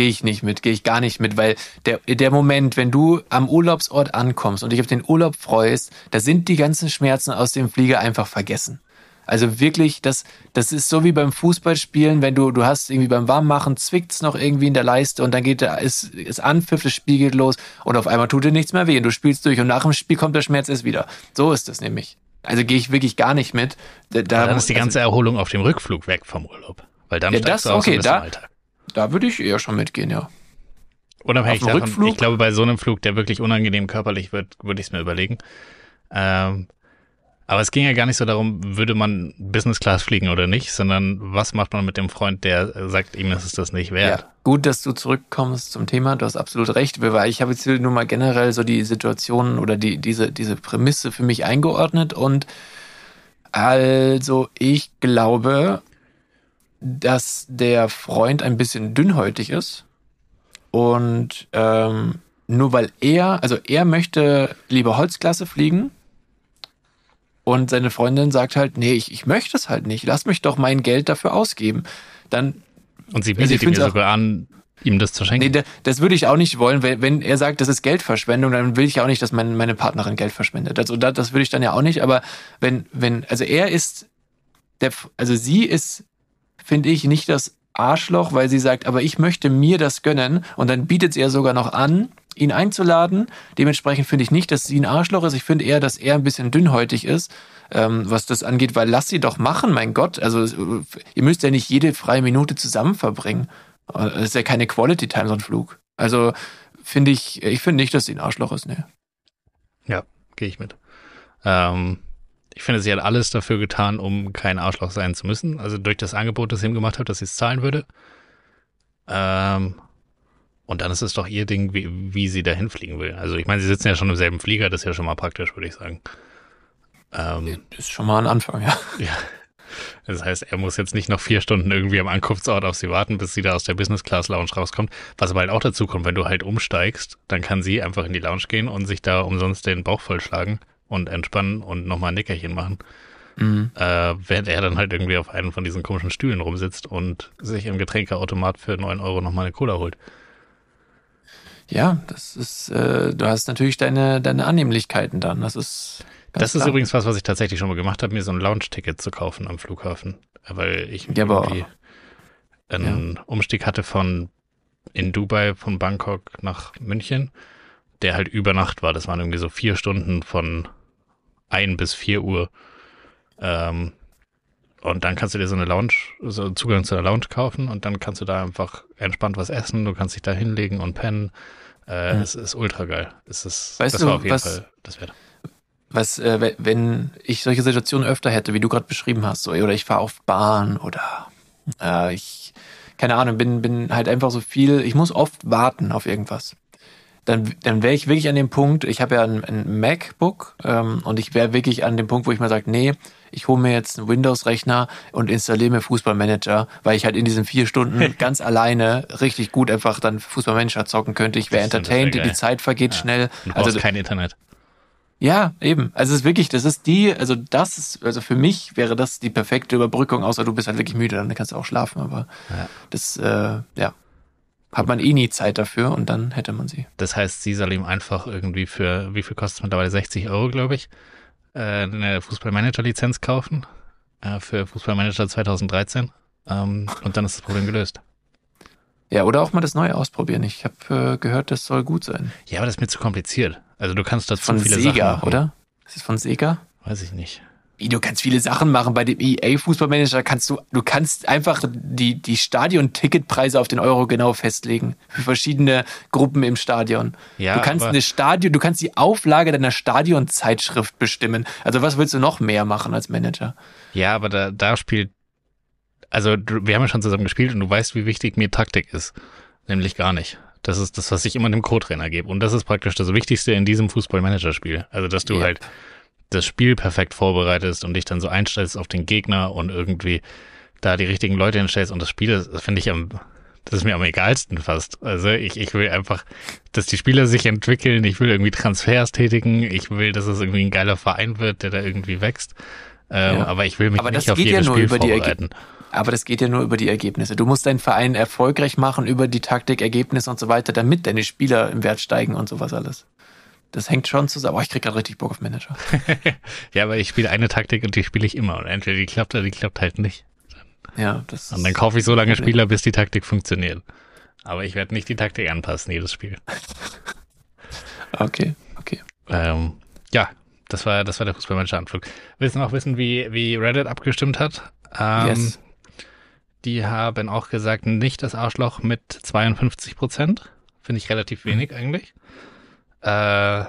Gehe ich nicht mit, gehe ich gar nicht mit, weil der, der Moment, wenn du am Urlaubsort ankommst und dich auf den Urlaub freust, da sind die ganzen Schmerzen aus dem Flieger einfach vergessen. Also wirklich, das, das ist so wie beim Fußballspielen, wenn du, du hast irgendwie beim Warmmachen zwickt's noch irgendwie in der Leiste und dann geht der, ist, ist Anpfiff, das Spiel geht los und auf einmal tut dir nichts mehr weh und du spielst durch und nach dem Spiel kommt der Schmerz erst wieder. So ist das nämlich. Also gehe ich wirklich gar nicht mit. Da, da, dann ist die also, ganze Erholung auf dem Rückflug weg vom Urlaub. Weil dann Ja, das- du aus okay, da- Alltag. Da würde ich eher schon mitgehen, ja. Unabhängig davon, Rückflug? ich glaube, bei so einem Flug, der wirklich unangenehm körperlich wird, würde ich es mir überlegen. Ähm, aber es ging ja gar nicht so darum, würde man Business Class fliegen oder nicht, sondern was macht man mit dem Freund, der sagt, ihm ist es das nicht wert. Ja, gut, dass du zurückkommst zum Thema. Du hast absolut recht, weil ich habe jetzt nur mal generell so die Situation oder die, diese, diese Prämisse für mich eingeordnet und also ich glaube, dass der Freund ein bisschen dünnhäutig ist und ähm, nur weil er, also er möchte lieber Holzklasse fliegen und seine Freundin sagt halt, nee, ich, ich möchte es halt nicht, lass mich doch mein Geld dafür ausgeben. Dann Und sie bietet ihm sogar an, ihm das zu schenken. Nee, da- das würde ich auch nicht wollen, wenn, wenn er sagt, das ist Geldverschwendung, dann will ich auch nicht, dass mein, meine Partnerin Geld verschwendet. Also da, das würde ich dann ja auch nicht, aber wenn, wenn, also er ist, der, also sie ist, finde ich, nicht das Arschloch, weil sie sagt, aber ich möchte mir das gönnen und dann bietet sie ja sogar noch an, ihn einzuladen. Dementsprechend finde ich nicht, dass sie ein Arschloch ist. Ich finde eher, dass er ein bisschen dünnhäutig ist, ähm, was das angeht, weil lass sie doch machen, mein Gott. Also äh, ihr müsst ja nicht jede freie Minute zusammen verbringen. Das ist ja keine Quality Time, so ein Flug. Also finde ich, ich finde nicht, dass sie ein Arschloch ist, ne. Ja, gehe ich mit. Ähm, ich finde, sie hat alles dafür getan, um kein Arschloch sein zu müssen. Also durch das Angebot, das sie ihm gemacht hat, dass sie es zahlen würde. Ähm, und dann ist es doch ihr Ding, wie, wie sie dahin fliegen will. Also ich meine, sie sitzen ja schon im selben Flieger, das ist ja schon mal praktisch, würde ich sagen. Ähm, Das ist schon mal ein Anfang, ja. ja. Das heißt, er muss jetzt nicht noch vier Stunden irgendwie am Ankunftsort auf sie warten, bis sie da aus der Business Class Lounge rauskommt. Was aber halt auch dazu kommt, wenn du halt umsteigst, dann kann sie einfach in die Lounge gehen und sich da umsonst den Bauch vollschlagen und entspannen und nochmal ein Nickerchen machen. Mhm. Äh, während er dann halt irgendwie auf einem von diesen komischen Stühlen rumsitzt und sich im Getränkeautomat für 9 Euro nochmal eine Cola holt. Ja, das ist, äh, du hast natürlich deine, deine Annehmlichkeiten dann. Das ist. Das ist klar. übrigens was, was ich tatsächlich schon mal gemacht habe, mir so ein Lounge-Ticket zu kaufen am Flughafen. Weil ich Ja, irgendwie einen Umstieg hatte von in Dubai, von Bangkok nach München, der halt über Nacht war. Das waren irgendwie so vier Stunden von ein bis vier Uhr. Ähm, und dann kannst du dir so eine Lounge, so einen Zugang zu einer Lounge kaufen und dann kannst du da einfach entspannt was essen. Du kannst dich da hinlegen und pennen. Äh, Ja. Es ist ultra geil. Es ist, Weißt das du, war auf jeden was- Fall das wert. was, äh, we- wenn ich solche Situationen öfter hätte, wie du gerade beschrieben hast, so, oder ich fahre auf Bahn oder äh, ich, keine Ahnung, bin, bin halt einfach so viel, ich muss oft warten auf irgendwas. Dann, dann wäre ich wirklich an dem Punkt, ich habe ja ein, ein MacBook ähm, und ich wäre wirklich an dem Punkt, wo ich mal sage, nee, ich hole mir jetzt einen Windows-Rechner und installiere mir Fußballmanager, weil ich halt in diesen vier Stunden ganz alleine richtig gut einfach dann Fußballmanager zocken könnte. Ich wäre das wär entertained, die. Zeit vergeht Ja. schnell. Du Also kein Internet. ja, eben. Also es ist wirklich, das ist die, also das ist, also für mich wäre das die perfekte Überbrückung, außer du bist halt wirklich müde, dann kannst du auch schlafen, aber Ja. das, äh, ja, hat man eh nie Zeit dafür und dann hätte man sie. Das heißt, sie soll ihm einfach irgendwie für, wie viel kostet es mittlerweile? 60 Euro, glaube ich, äh, eine Fußballmanager-Lizenz kaufen äh, für Fußballmanager 2013. Ähm, und dann ist das Problem gelöst. Ja, oder auch mal das Neue ausprobieren. Ich habe äh, gehört, das soll gut sein. Ja, aber das ist mir zu kompliziert. Also du kannst dazu Von viele Sachen Sega, machen. oder? Ist es von Sega? Weiß ich nicht. Wie, du kannst viele Sachen machen. Bei dem EA-Fußballmanager kannst du, du kannst einfach die, die Stadion-Ticketpreise auf den Euro genau festlegen. Für verschiedene Gruppen im Stadion. Ja, du kannst eine Stadion, du kannst die Auflage deiner Stadionzeitschrift bestimmen. Also was willst du noch mehr machen als Manager? Ja, aber da, da spielt, also wir haben ja schon zusammen gespielt und du weißt, wie wichtig mir Taktik ist. Nämlich gar nicht. Das ist das, was ich immer dem Co-Trainer gebe. Und das ist praktisch das Wichtigste in diesem Fußball-Manager-Spiel. Also, dass du Yep. halt das Spiel perfekt vorbereitest und dich dann so einstellst auf den Gegner und irgendwie da die richtigen Leute hinstellst. Und das Spiel, das finde ich am, das ist mir am egalsten fast. Also ich, ich will einfach, dass die Spieler sich entwickeln. Ich will irgendwie Transfers tätigen. Ich will, dass es irgendwie ein geiler Verein wird, der da irgendwie wächst. Ähm, Ja. Aber ich will mich Aber nicht das auf geht ja jedes nur Spiel über die vorbereiten. Aber das geht ja nur über die Ergebnisse. Du musst deinen Verein erfolgreich machen über die Taktik, Ergebnisse und so weiter, damit deine Spieler im Wert steigen und sowas alles. Das hängt schon zusammen. Oh, ich krieg gerade richtig Bock auf Manager. Ja, aber ich spiele eine Taktik und die spiele ich immer. Und entweder die klappt oder die klappt halt nicht. Ja, das Und dann kaufe ich so lange Spieler, bis die Taktik funktioniert. Aber ich werde nicht die Taktik anpassen, jedes Spiel. Okay, okay. Ähm, ja, das war, das war der Fußballmanager-Anflug. Willst du noch wissen, wie, wie Reddit abgestimmt hat? Ähm, Yes. Die haben auch gesagt, nicht das Arschloch mit 52 Prozent. Finde ich relativ wenig eigentlich. Äh,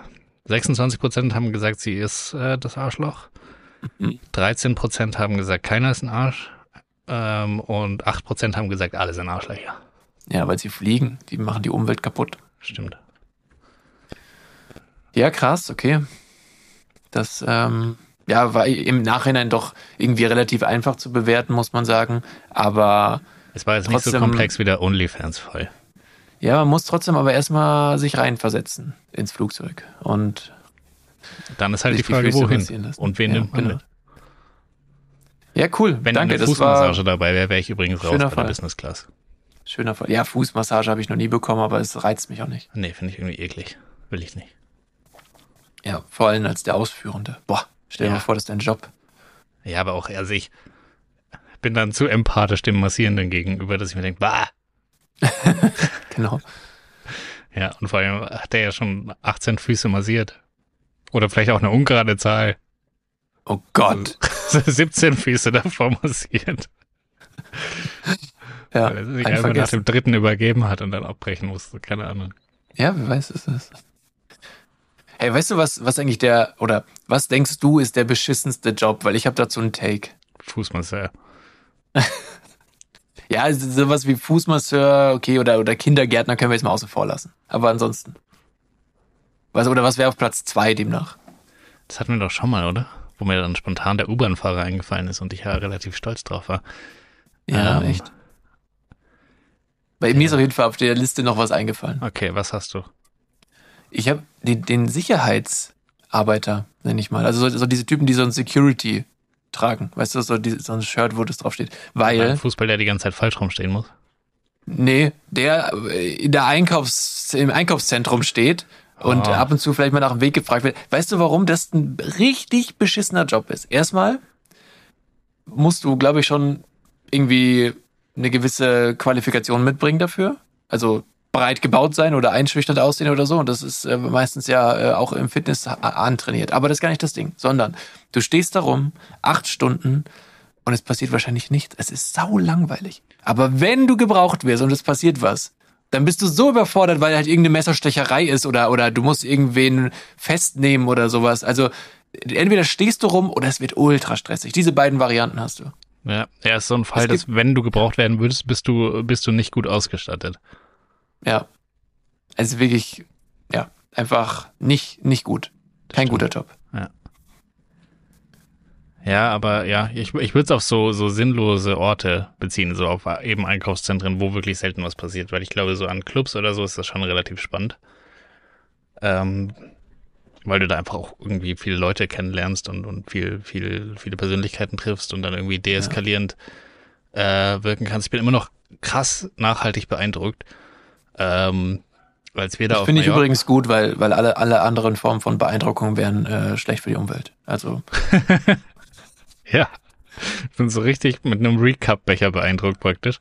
26 Prozent haben gesagt, sie ist äh, das Arschloch. Mhm. 13 Prozent haben gesagt, keiner ist ein Arsch. Ähm, und 8 Prozent haben gesagt, alle sind Arschlöcher. Ja, weil sie fliegen. Die machen die Umwelt kaputt. Stimmt. Ja, krass, okay. Das, ähm, ja, war im Nachhinein doch irgendwie relativ einfach zu bewerten, muss man sagen. Aber Es war jetzt nicht so Trotzdem- komplex wie der OnlyFans-Fall. Ja, man muss trotzdem aber erstmal sich reinversetzen ins Flugzeug. Und Dann ist halt Sich die die Frage, Füße wohin? Und wen Ja, nimmt man genau. mit? ja, cool. Wenn Danke, eine Fußmassage dabei wäre, wäre ich übrigens raus bei der Fall. Business Class. schöner Fall. Ja, Fußmassage habe ich noch nie bekommen, aber es reizt mich auch nicht. Nee, finde ich irgendwie eklig. Will ich nicht. Ja, vor allem als der Ausführende. Boah, stell dir Ja. mal vor, das ist dein Job. Ja, aber auch, also ich bin dann zu empathisch dem Massierenden gegenüber, dass ich mir denke, bah! Genau. Ja, und vor allem hat der ja schon 18 Füße massiert. Oder vielleicht auch eine ungerade Zahl. Oh Gott. 17 Füße davor massiert. Ja, weil er sich ein einfach nach vergessen. dem dritten übergeben hat und dann abbrechen musste. Keine Ahnung. Ja, wer weiß es ist. Hey, weißt du, was, was eigentlich der, oder was denkst du, ist der beschissenste Job? Weil ich habe dazu einen Take. Fußmasseur. Ja, sowas wie Fußmasseur, okay, oder, oder Kindergärtner können wir jetzt mal außen vor lassen. Aber ansonsten. Was, oder was wäre auf Platz zwei demnach? Das hatten wir doch schon mal, oder? Wo mir dann spontan der U-Bahn-Fahrer eingefallen ist und ich ja relativ stolz drauf war. Ja, Ähm, echt. Bei mir ist auf jeden Fall auf der Liste noch was eingefallen. Okay, was hast du? Ich habe den, den Sicherheitsarbeiter, nenne ich mal. Also so, so diese Typen, die so ein Security tragen. Weißt du, so, die, so ein Shirt, wo das draufsteht. Weil, Ein Fußball, der die ganze Zeit falsch rumstehen muss. nee, der äh, in der Einkaufs-, im Einkaufszentrum steht und Ah. ab und zu vielleicht mal nach dem Weg gefragt wird. Weißt du, warum das ein richtig beschissener Job ist? Erstmal musst du, glaube ich, schon irgendwie eine gewisse Qualifikation mitbringen dafür. Also breit gebaut sein oder einschüchternd aussehen oder so. Und das ist äh, meistens ja äh, auch im Fitness a- antrainiert. Aber das ist gar nicht das Ding, sondern du stehst da rum, acht Stunden und es passiert wahrscheinlich nichts. Es ist sau langweilig. Aber wenn du gebraucht wirst und es passiert was, dann bist du so überfordert, weil halt irgendeine Messerstecherei ist oder, oder du musst irgendwen festnehmen oder sowas. Also entweder stehst du rum oder es wird ultra stressig. Diese beiden Varianten hast du. Ja, er ist so ein Fall, dass wenn du gebraucht werden würdest, bist du, bist du nicht gut ausgestattet. Ja. Also wirklich, ja, einfach nicht, nicht gut. Kein guter Job. Ja, aber ja, ich, ich würde es auf so, so sinnlose Orte beziehen, so auf eben Einkaufszentren, wo wirklich selten was passiert, weil ich glaube, so an Clubs oder so ist das schon relativ spannend. Ähm, weil du da einfach auch irgendwie viele Leute kennenlernst und, und viel, viel, viele Persönlichkeiten triffst und dann irgendwie deeskalierend äh, wirken kannst. Ich bin immer noch krass nachhaltig beeindruckt. Ähm, als wir da Das finde ich übrigens gut, weil, weil alle, alle anderen Formen von Beeindruckung wären äh, schlecht für die Umwelt. Also, Ja. Ich bin so richtig mit einem Recap-Becher beeindruckt praktisch.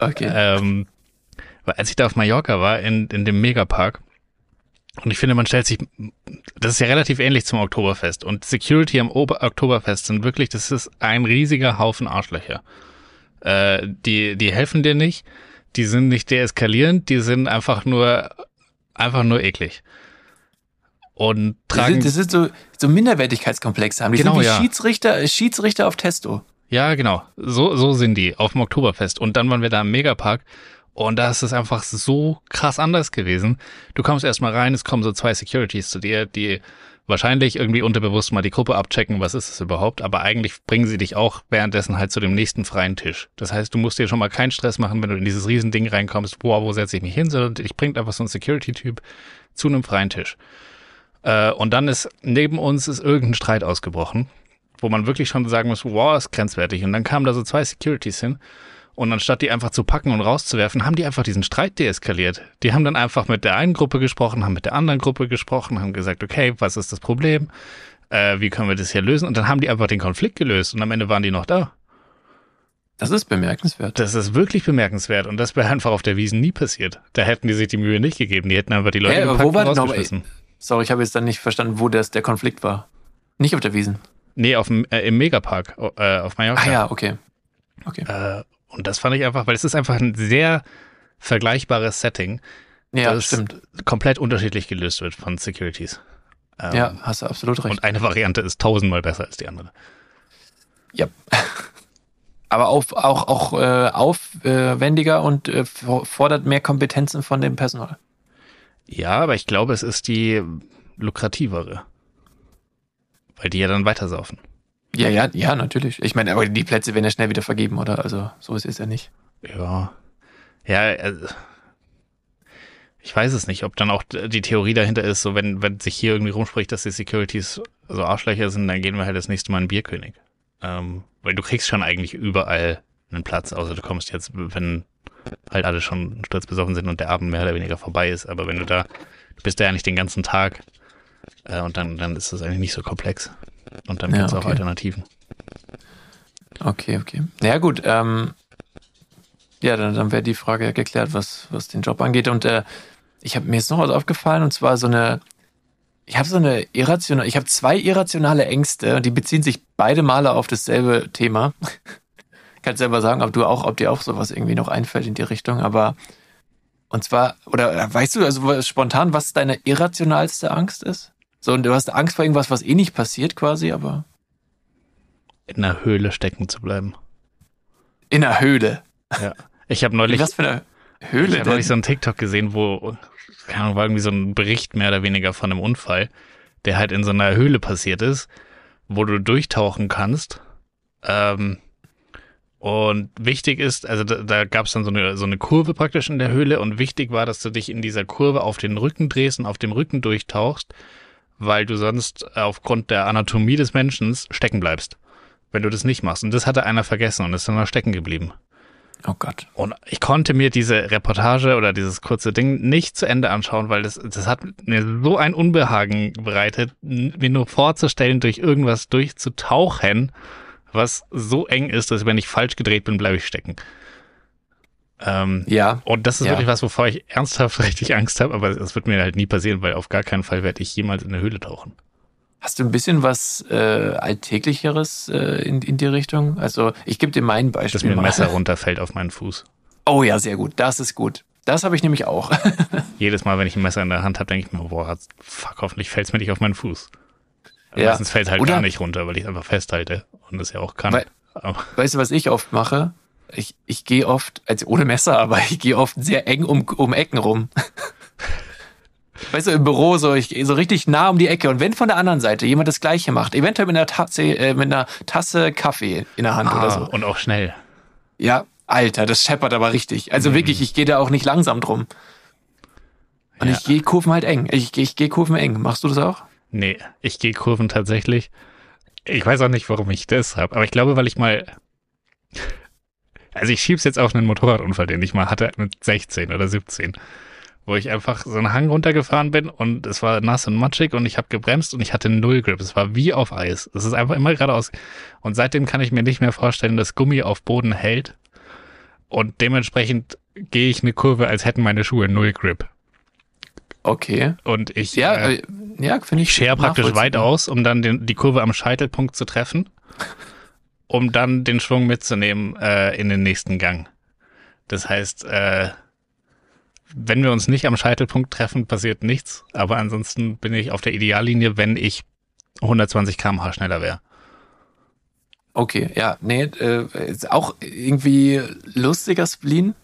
okay. Ähm, weil als ich da auf Mallorca war, in, in dem Megapark, und ich finde, man stellt sich, das ist ja relativ ähnlich zum Oktoberfest. Und Security am Ober Oktoberfest sind wirklich, das ist ein riesiger Haufen Arschlöcher. Äh, die, die helfen dir nicht, die sind nicht deeskalierend, die sind einfach nur, einfach nur eklig. Und das, tragen, ist, das ist so, so Minderwertigkeitskomplexe haben. Die Genau, sind wie ja. Schiedsrichter, Schiedsrichter auf Testo. Ja, genau. So, so sind die auf dem Oktoberfest. Und dann waren wir da im Megapark. Und da ist es einfach so krass anders gewesen. Du kommst erstmal rein, es kommen so zwei Securities zu dir, die wahrscheinlich irgendwie unterbewusst mal die Gruppe abchecken, was ist es überhaupt, aber eigentlich bringen sie dich auch währenddessen halt zu dem nächsten freien Tisch. Das heißt, du musst dir schon mal keinen Stress machen, wenn du in dieses Riesending reinkommst, boah, wo setze ich mich hin, sondern dich bringt einfach so ein Security-Typ zu einem freien Tisch. Äh, und dann ist neben uns ist irgendein Streit ausgebrochen, wo man wirklich schon sagen muss, wow, ist grenzwertig. Und dann kamen da so zwei Securities hin und anstatt die einfach zu packen und rauszuwerfen, haben die einfach diesen Streit deeskaliert. Die haben dann einfach mit der einen Gruppe gesprochen, haben mit der anderen Gruppe gesprochen, haben gesagt, okay, was ist das Problem? Äh, wie können wir das hier lösen? Und dann haben die einfach den Konflikt gelöst und am Ende waren die noch da. Das ist bemerkenswert. Das ist wirklich bemerkenswert und das wäre einfach auf der Wiesen nie passiert. Da hätten die sich die Mühe nicht gegeben. Die hätten einfach die Leute aber gepackt wo war und das noch? rausgeschmissen. Sorry, ich habe jetzt dann nicht verstanden, wo das der Konflikt war. Nicht auf der Wiesen. Nee, auf dem, äh, im Megapark äh, auf Mallorca. Ah ja, okay. Okay. Äh, und das fand ich einfach, weil es ist einfach ein sehr vergleichbares Setting, Ja, das stimmt. komplett unterschiedlich gelöst wird von Securities. Ähm, Ja, hast du absolut recht. Und eine Variante ist tausendmal besser als die andere. Ja. Aber auf, auch, auch äh, aufwendiger und äh, for- fordert mehr Kompetenzen von dem Personal. Ja, aber ich glaube, es ist die lukrativere weil die ja dann weitersaufen. Ja, ja, ja, natürlich. Ich meine, aber die Plätze werden ja schnell wieder vergeben, oder? Also so ist es ja nicht. Ja. Ja, also, ich weiß es nicht, ob dann auch die Theorie dahinter ist, so wenn, wenn sich hier irgendwie rumspricht, dass die Securities so Arschlöcher sind, dann gehen wir halt das nächste Mal in Bierkönig. Ähm, weil du kriegst schon eigentlich überall einen Platz, außer du kommst jetzt, wenn halt alle schon sturzbesoffen sind und der Abend mehr oder weniger vorbei ist. Aber wenn du da, du bist da ja nicht den ganzen Tag äh, und dann, dann ist das eigentlich nicht so komplex. Und dann Ja, gibt es auch okay. Alternativen. Okay, okay. Ja gut, ähm, ja, dann, dann wäre die Frage geklärt, was, was den Job angeht. Und äh, ich habe mir jetzt noch was aufgefallen, und zwar so eine, ich habe so eine irrationale, ich habe zwei irrationale Ängste, und die beziehen sich beide Male auf dasselbe Thema. Kannst selber sagen, ob du auch, ob dir auch sowas irgendwie noch einfällt in die Richtung, aber und zwar, oder weißt du, also spontan, was deine irrationalste Angst ist? So, und du hast Angst vor irgendwas, was eh nicht passiert quasi, aber In einer Höhle stecken zu bleiben. in einer Höhle. Ja. Ich habe neulich, Was für eine Höhle ich habe neulich so einen TikTok gesehen, wo, keine Ahnung, war irgendwie so ein Bericht mehr oder weniger von einem Unfall, der halt in so einer Höhle passiert ist, wo du durchtauchen kannst. Ähm, und wichtig ist, also da, da gab es dann so eine, so eine Kurve praktisch in der Höhle und wichtig war, dass du dich in dieser Kurve auf den Rücken drehst und auf dem Rücken durchtauchst, weil du sonst aufgrund der Anatomie des Menschen stecken bleibst, wenn du das nicht machst. Und das hatte einer vergessen und ist dann noch stecken geblieben. Oh Gott. Und ich konnte mir diese Reportage oder dieses kurze Ding nicht zu Ende anschauen, weil das, das hat mir so ein Unbehagen bereitet, mir nur vorzustellen, durch irgendwas durchzutauchen, was so eng ist, dass wenn ich falsch gedreht bin, bleibe ich stecken. Ähm, Ja, und das ist Ja. wirklich was, wovor ich ernsthaft richtig Angst habe, aber das wird mir halt nie passieren, weil auf gar keinen Fall werde ich jemals in eine Höhle tauchen. hast du ein bisschen was äh, Alltäglicheres äh, in, in die Richtung? Also ich gebe dir mein Beispiel. Dass mir ein mal. Messer runterfällt auf meinen Fuß. Oh ja, sehr gut. Das ist gut. Das habe ich nämlich auch. Jedes Mal, wenn ich ein Messer in der Hand habe, denke ich mir, boah, fuck, hoffentlich fällt es mir nicht auf meinen Fuß. Ja. Meistens fällt halt Oder- gar nicht runter, weil ich es einfach festhalte und das ja auch kann. Weil- weißt du, was ich oft mache? Ich, ich gehe oft, also ohne Messer, aber ich gehe oft sehr eng um, um Ecken rum. Weißt du, im Büro so, ich gehe so richtig nah um die Ecke. Und wenn von der anderen Seite jemand das Gleiche macht, eventuell mit einer Tasse, äh, mit einer Tasse Kaffee in der Hand ah, oder so. Und auch schnell. Ja, Alter, das scheppert aber richtig. Also wirklich, ich gehe da auch nicht langsam drum. Und Ja. ich gehe Kurven halt eng. Ich, ich gehe Kurven eng. Machst du das auch? Nee, ich gehe Kurven tatsächlich. Ich weiß auch nicht, warum ich das habe, aber ich glaube, weil ich mal. Also ich schieb's jetzt auf einen Motorradunfall, den ich mal hatte mit 16 oder 17, wo ich einfach so einen Hang runtergefahren bin und es war nass und matschig und ich habe gebremst und ich hatte null Grip. Es war wie auf Eis. Es ist einfach immer geradeaus. Und seitdem kann ich mir nicht mehr vorstellen, dass Gummi auf Boden hält. Und dementsprechend gehe ich eine Kurve, als hätten meine Schuhe null Grip. Okay. Und ich Ja, äh, äh, ja, finde ich. ich schere praktisch weit aus, um dann den, die Kurve am Scheitelpunkt zu treffen, um dann den Schwung mitzunehmen äh, in den nächsten Gang. Das heißt, äh, wenn wir uns nicht am Scheitelpunkt treffen, passiert nichts, aber ansonsten bin ich auf der Ideallinie, wenn ich 120 km/h schneller wäre. Okay, ja, nee, äh, ist auch irgendwie lustiger Spleen.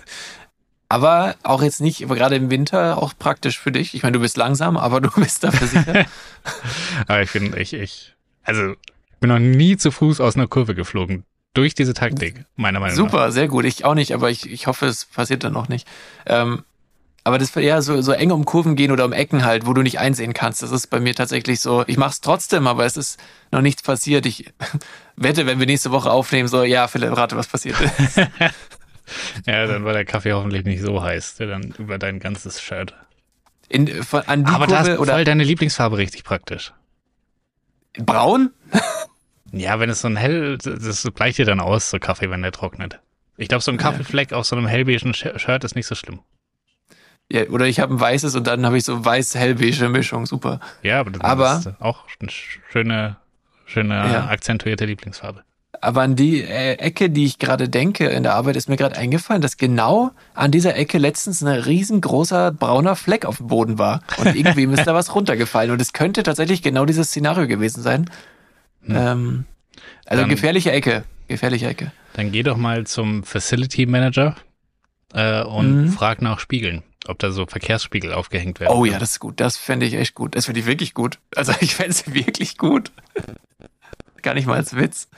aber auch jetzt nicht, aber gerade im Winter auch praktisch für dich. Ich meine, du bist langsam, aber du bist dafür sicher. Aber ich bin, ich, ich, also, bin noch nie zu Fuß aus einer Kurve geflogen. Durch diese Taktik, meiner Meinung nach. Super, sehr gut. Ich auch nicht, aber ich, ich hoffe, es passiert dann noch nicht. Ähm, aber das ja so, so eng um Kurven gehen oder um Ecken halt, wo du nicht einsehen kannst. Das ist bei mir tatsächlich so. Ich mach's trotzdem, aber es ist noch nichts passiert. Ich wette, wenn wir nächste Woche aufnehmen, so, ja, Philipp, rate, was passiert ist. Ja, dann war der Kaffee hoffentlich nicht so heiß, der dann über dein ganzes Shirt. In, von, an die Aber da Kurve ist oder voll deine Lieblingsfarbe richtig praktisch. braun? Ja, wenn es so ein hell, das bleicht dir dann aus, so Kaffee, wenn der trocknet. Ich glaube, so ein Kaffeefleck auf so einem hellbeigen Sh- Shirt ist nicht so schlimm. Ja, oder ich habe ein weißes und dann habe ich so weiß-hellbeige Mischung. Super. Ja, aber das Aber- ist auch eine schöne, schöne Ja. akzentuierte Lieblingsfarbe. Aber an die äh, Ecke, die ich gerade denke in der Arbeit, ist mir gerade eingefallen, dass genau an dieser Ecke letztens ein riesengroßer brauner Fleck auf dem Boden war. Und irgendwem ist da was runtergefallen. Und es könnte tatsächlich genau dieses Szenario gewesen sein. Ähm, also Dann- gefährliche Ecke. Gefährliche Ecke. Dann geh doch mal zum Facility Manager äh, und Mhm. frag nach Spiegeln. ob da so Verkehrsspiegel aufgehängt werden. Oh ja, das ist gut. Das fände ich echt gut. Das finde ich wirklich gut. Also ich fände es wirklich gut. Gar nicht mal als Witz.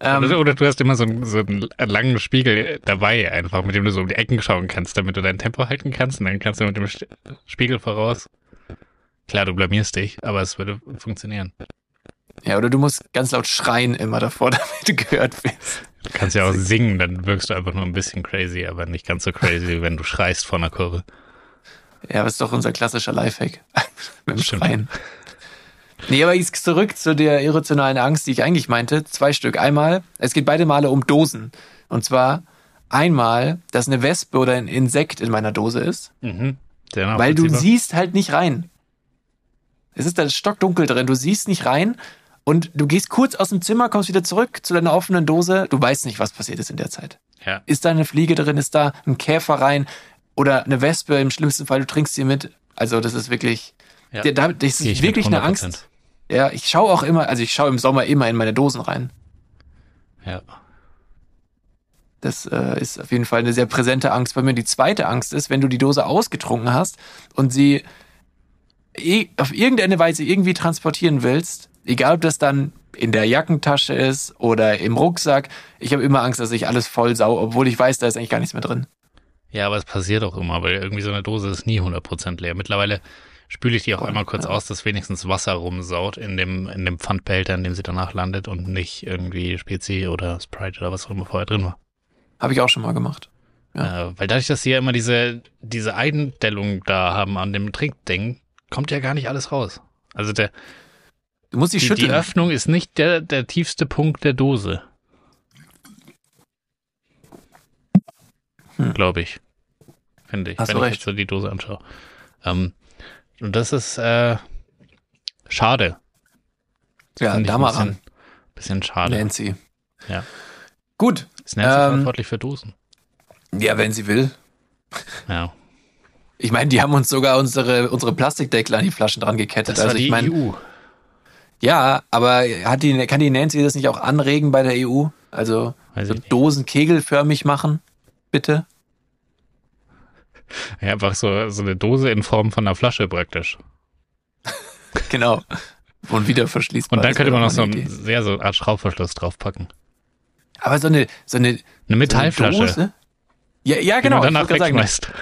Ähm, oder, oder, du hast immer so einen, so einen langen Spiegel dabei, einfach, mit dem du so um die Ecken schauen kannst, damit du dein Tempo halten kannst und dann kannst du mit dem Spiegel voraus. Klar, du blamierst dich, aber es würde funktionieren. Ja, oder du musst ganz laut schreien immer davor, damit du gehört wirst. Du kannst ja auch singen, dann wirkst du einfach nur ein bisschen crazy, aber nicht ganz so crazy, wenn du schreist vor einer Kurve. Ja, aber ist doch unser klassischer Lifehack. Mit dem Stimmt. Schreien. Nee, aber jetzt zurück zu der irrationalen Angst, die ich eigentlich meinte. Zwei Stück. Einmal, es geht beide Male um Dosen. Und zwar einmal, dass eine Wespe oder ein Insekt in meiner Dose ist. Mhm. Weil du siehst halt nicht rein. Es ist da stockdunkel drin, du siehst nicht rein und du gehst kurz aus dem Zimmer, kommst wieder zurück zu deiner offenen Dose, du weißt nicht, was passiert ist in der Zeit. Ja. Ist da eine Fliege drin, ist da ein Käfer rein oder eine Wespe, im schlimmsten Fall, du trinkst sie mit. Also das ist wirklich, ja. da, das ist wirklich eine Angst. Ja, ich schaue auch immer, also ich schaue im Sommer immer in meine Dosen rein. Ja. Das äh, ist auf jeden Fall eine sehr präsente Angst bei mir. Die zweite Angst ist, wenn du die Dose ausgetrunken hast und sie auf irgendeine Weise irgendwie transportieren willst, egal ob das dann in der Jackentasche ist oder im Rucksack, ich habe immer Angst, dass ich alles voll sau, obwohl ich weiß, da ist eigentlich gar nichts mehr drin. Ja, aber es passiert auch immer, weil irgendwie so eine Dose ist nie 100% leer. Mittlerweile spüle ich die auch oh, einmal kurz ja. aus, dass wenigstens Wasser rumsaut in dem, in dem Pfandbehälter, in dem sie danach landet und nicht irgendwie Spezi oder Sprite oder was auch immer vorher drin war. Habe ich auch schon mal gemacht. Ja. Äh, weil dadurch, dass sie ja immer diese, diese Eindellung da haben an dem Trinkding, kommt ja gar nicht alles raus. Also der, du musst die, die schütteln. Die Öffnung ist nicht der, der tiefste Punkt der Dose. Hm. Glaube ich. Finde ich, Hast wenn ich jetzt so die Dose anschaue. Ähm, und das ist äh, schade. Das ja, da mal ran. Bisschen schade. Nancy. Ja. Gut. Ist Nancy ähm, verantwortlich für Dosen? Ja, wenn sie will. Ja. Ich meine, die haben uns sogar unsere, unsere Plastikdeckel an die Flaschen dran gekettet. Das also war die ich mein, EU. Ja, aber hat die, kann die Nancy das nicht auch anregen bei der EU? Also so Dosen kegelförmig machen, bitte? Ja, einfach so, so eine Dose in Form von einer Flasche praktisch. genau. Und wieder verschließbar. Und dann könnte man noch so einen sehr so eine Art Schraubverschluss draufpacken. Aber so eine, so eine, eine Metallflasche. So eine Dose? Ja, ja, genau. Die man danach wegschmeißt.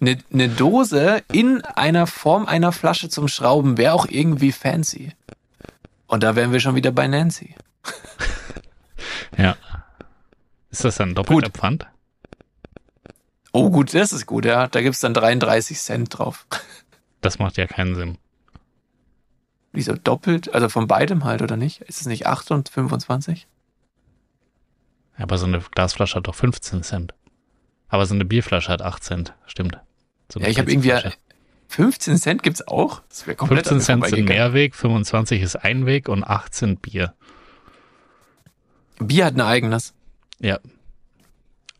Eine, eine Dose in einer Form einer Flasche zum Schrauben wäre auch irgendwie fancy. Und da wären wir schon wieder bei Nancy. ja. Ist das dann doppelter Pfand? Oh gut, das ist gut, ja. Da gibt's dann 33 Cent drauf. Das macht ja keinen Sinn. Wieso doppelt? Also von beidem halt, oder nicht? Ist es nicht 8 und 25? Ja, aber so eine Glasflasche hat doch 15 Cent. Aber so eine Bierflasche hat 8 Cent, stimmt. So ja, ich habe irgendwie 15 Cent gibt's auch. Das komplett 15 Cent sind Mehrweg, 25 ist Einweg und 8 sind Bier. Bier hat ein eigenes. Ja.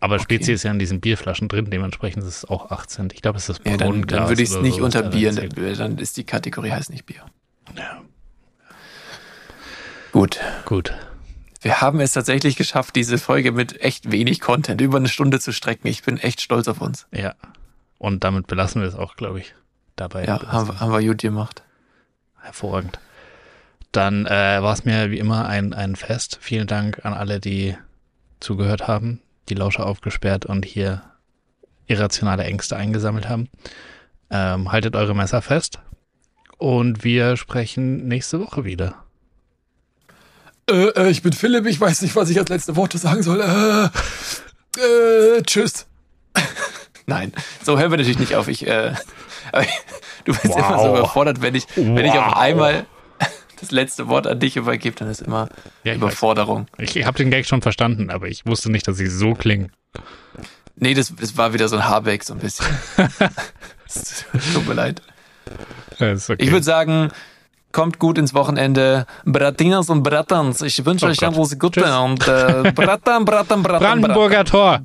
Aber okay. Spezi ist ja in diesen Bierflaschen drin, dementsprechend ist es auch 8 Cent. Ich glaube, es ist ja, dann, dann würde ich es nicht so, unter Bier, dann ist die Kategorie heißt nicht Bier. Ja. Gut. Gut. Wir haben es tatsächlich geschafft, diese Folge mit echt wenig Content über eine Stunde zu strecken. Ich bin echt stolz auf uns. Ja. Und damit belassen wir es auch, glaube ich. Dabei. Ja, haben, wir, haben wir gut gemacht. Hervorragend. Dann äh, war es mir wie immer ein, ein Fest. Vielen Dank an alle, die zugehört haben, die Lauscher aufgesperrt und hier irrationale Ängste eingesammelt haben. Ähm, haltet eure Messer fest. Und wir sprechen nächste Woche wieder. Äh, äh, ich bin Philipp, ich weiß nicht, was ich als letzte Worte sagen soll. Äh, äh, tschüss. Nein, so hören wir natürlich nicht auf. Ich, äh, du bist wow. immer so überfordert, wenn ich, wow. wenn ich auf einmal das letzte Wort an dich übergebe, dann ist immer ja, Überforderung. Weiß. Ich habe den Gag schon verstanden, aber ich wusste nicht, dass sie so klingen. Nee, das, das war wieder so ein Haarbeck, so ein bisschen. Tut mir leid. Okay. Ich würde sagen, kommt gut ins Wochenende. Bratinas und Bratans, ich wünsche oh euch alles Gute Tschüss. und äh, Bratan, Bratan, Bratan. Brandenburger Tor.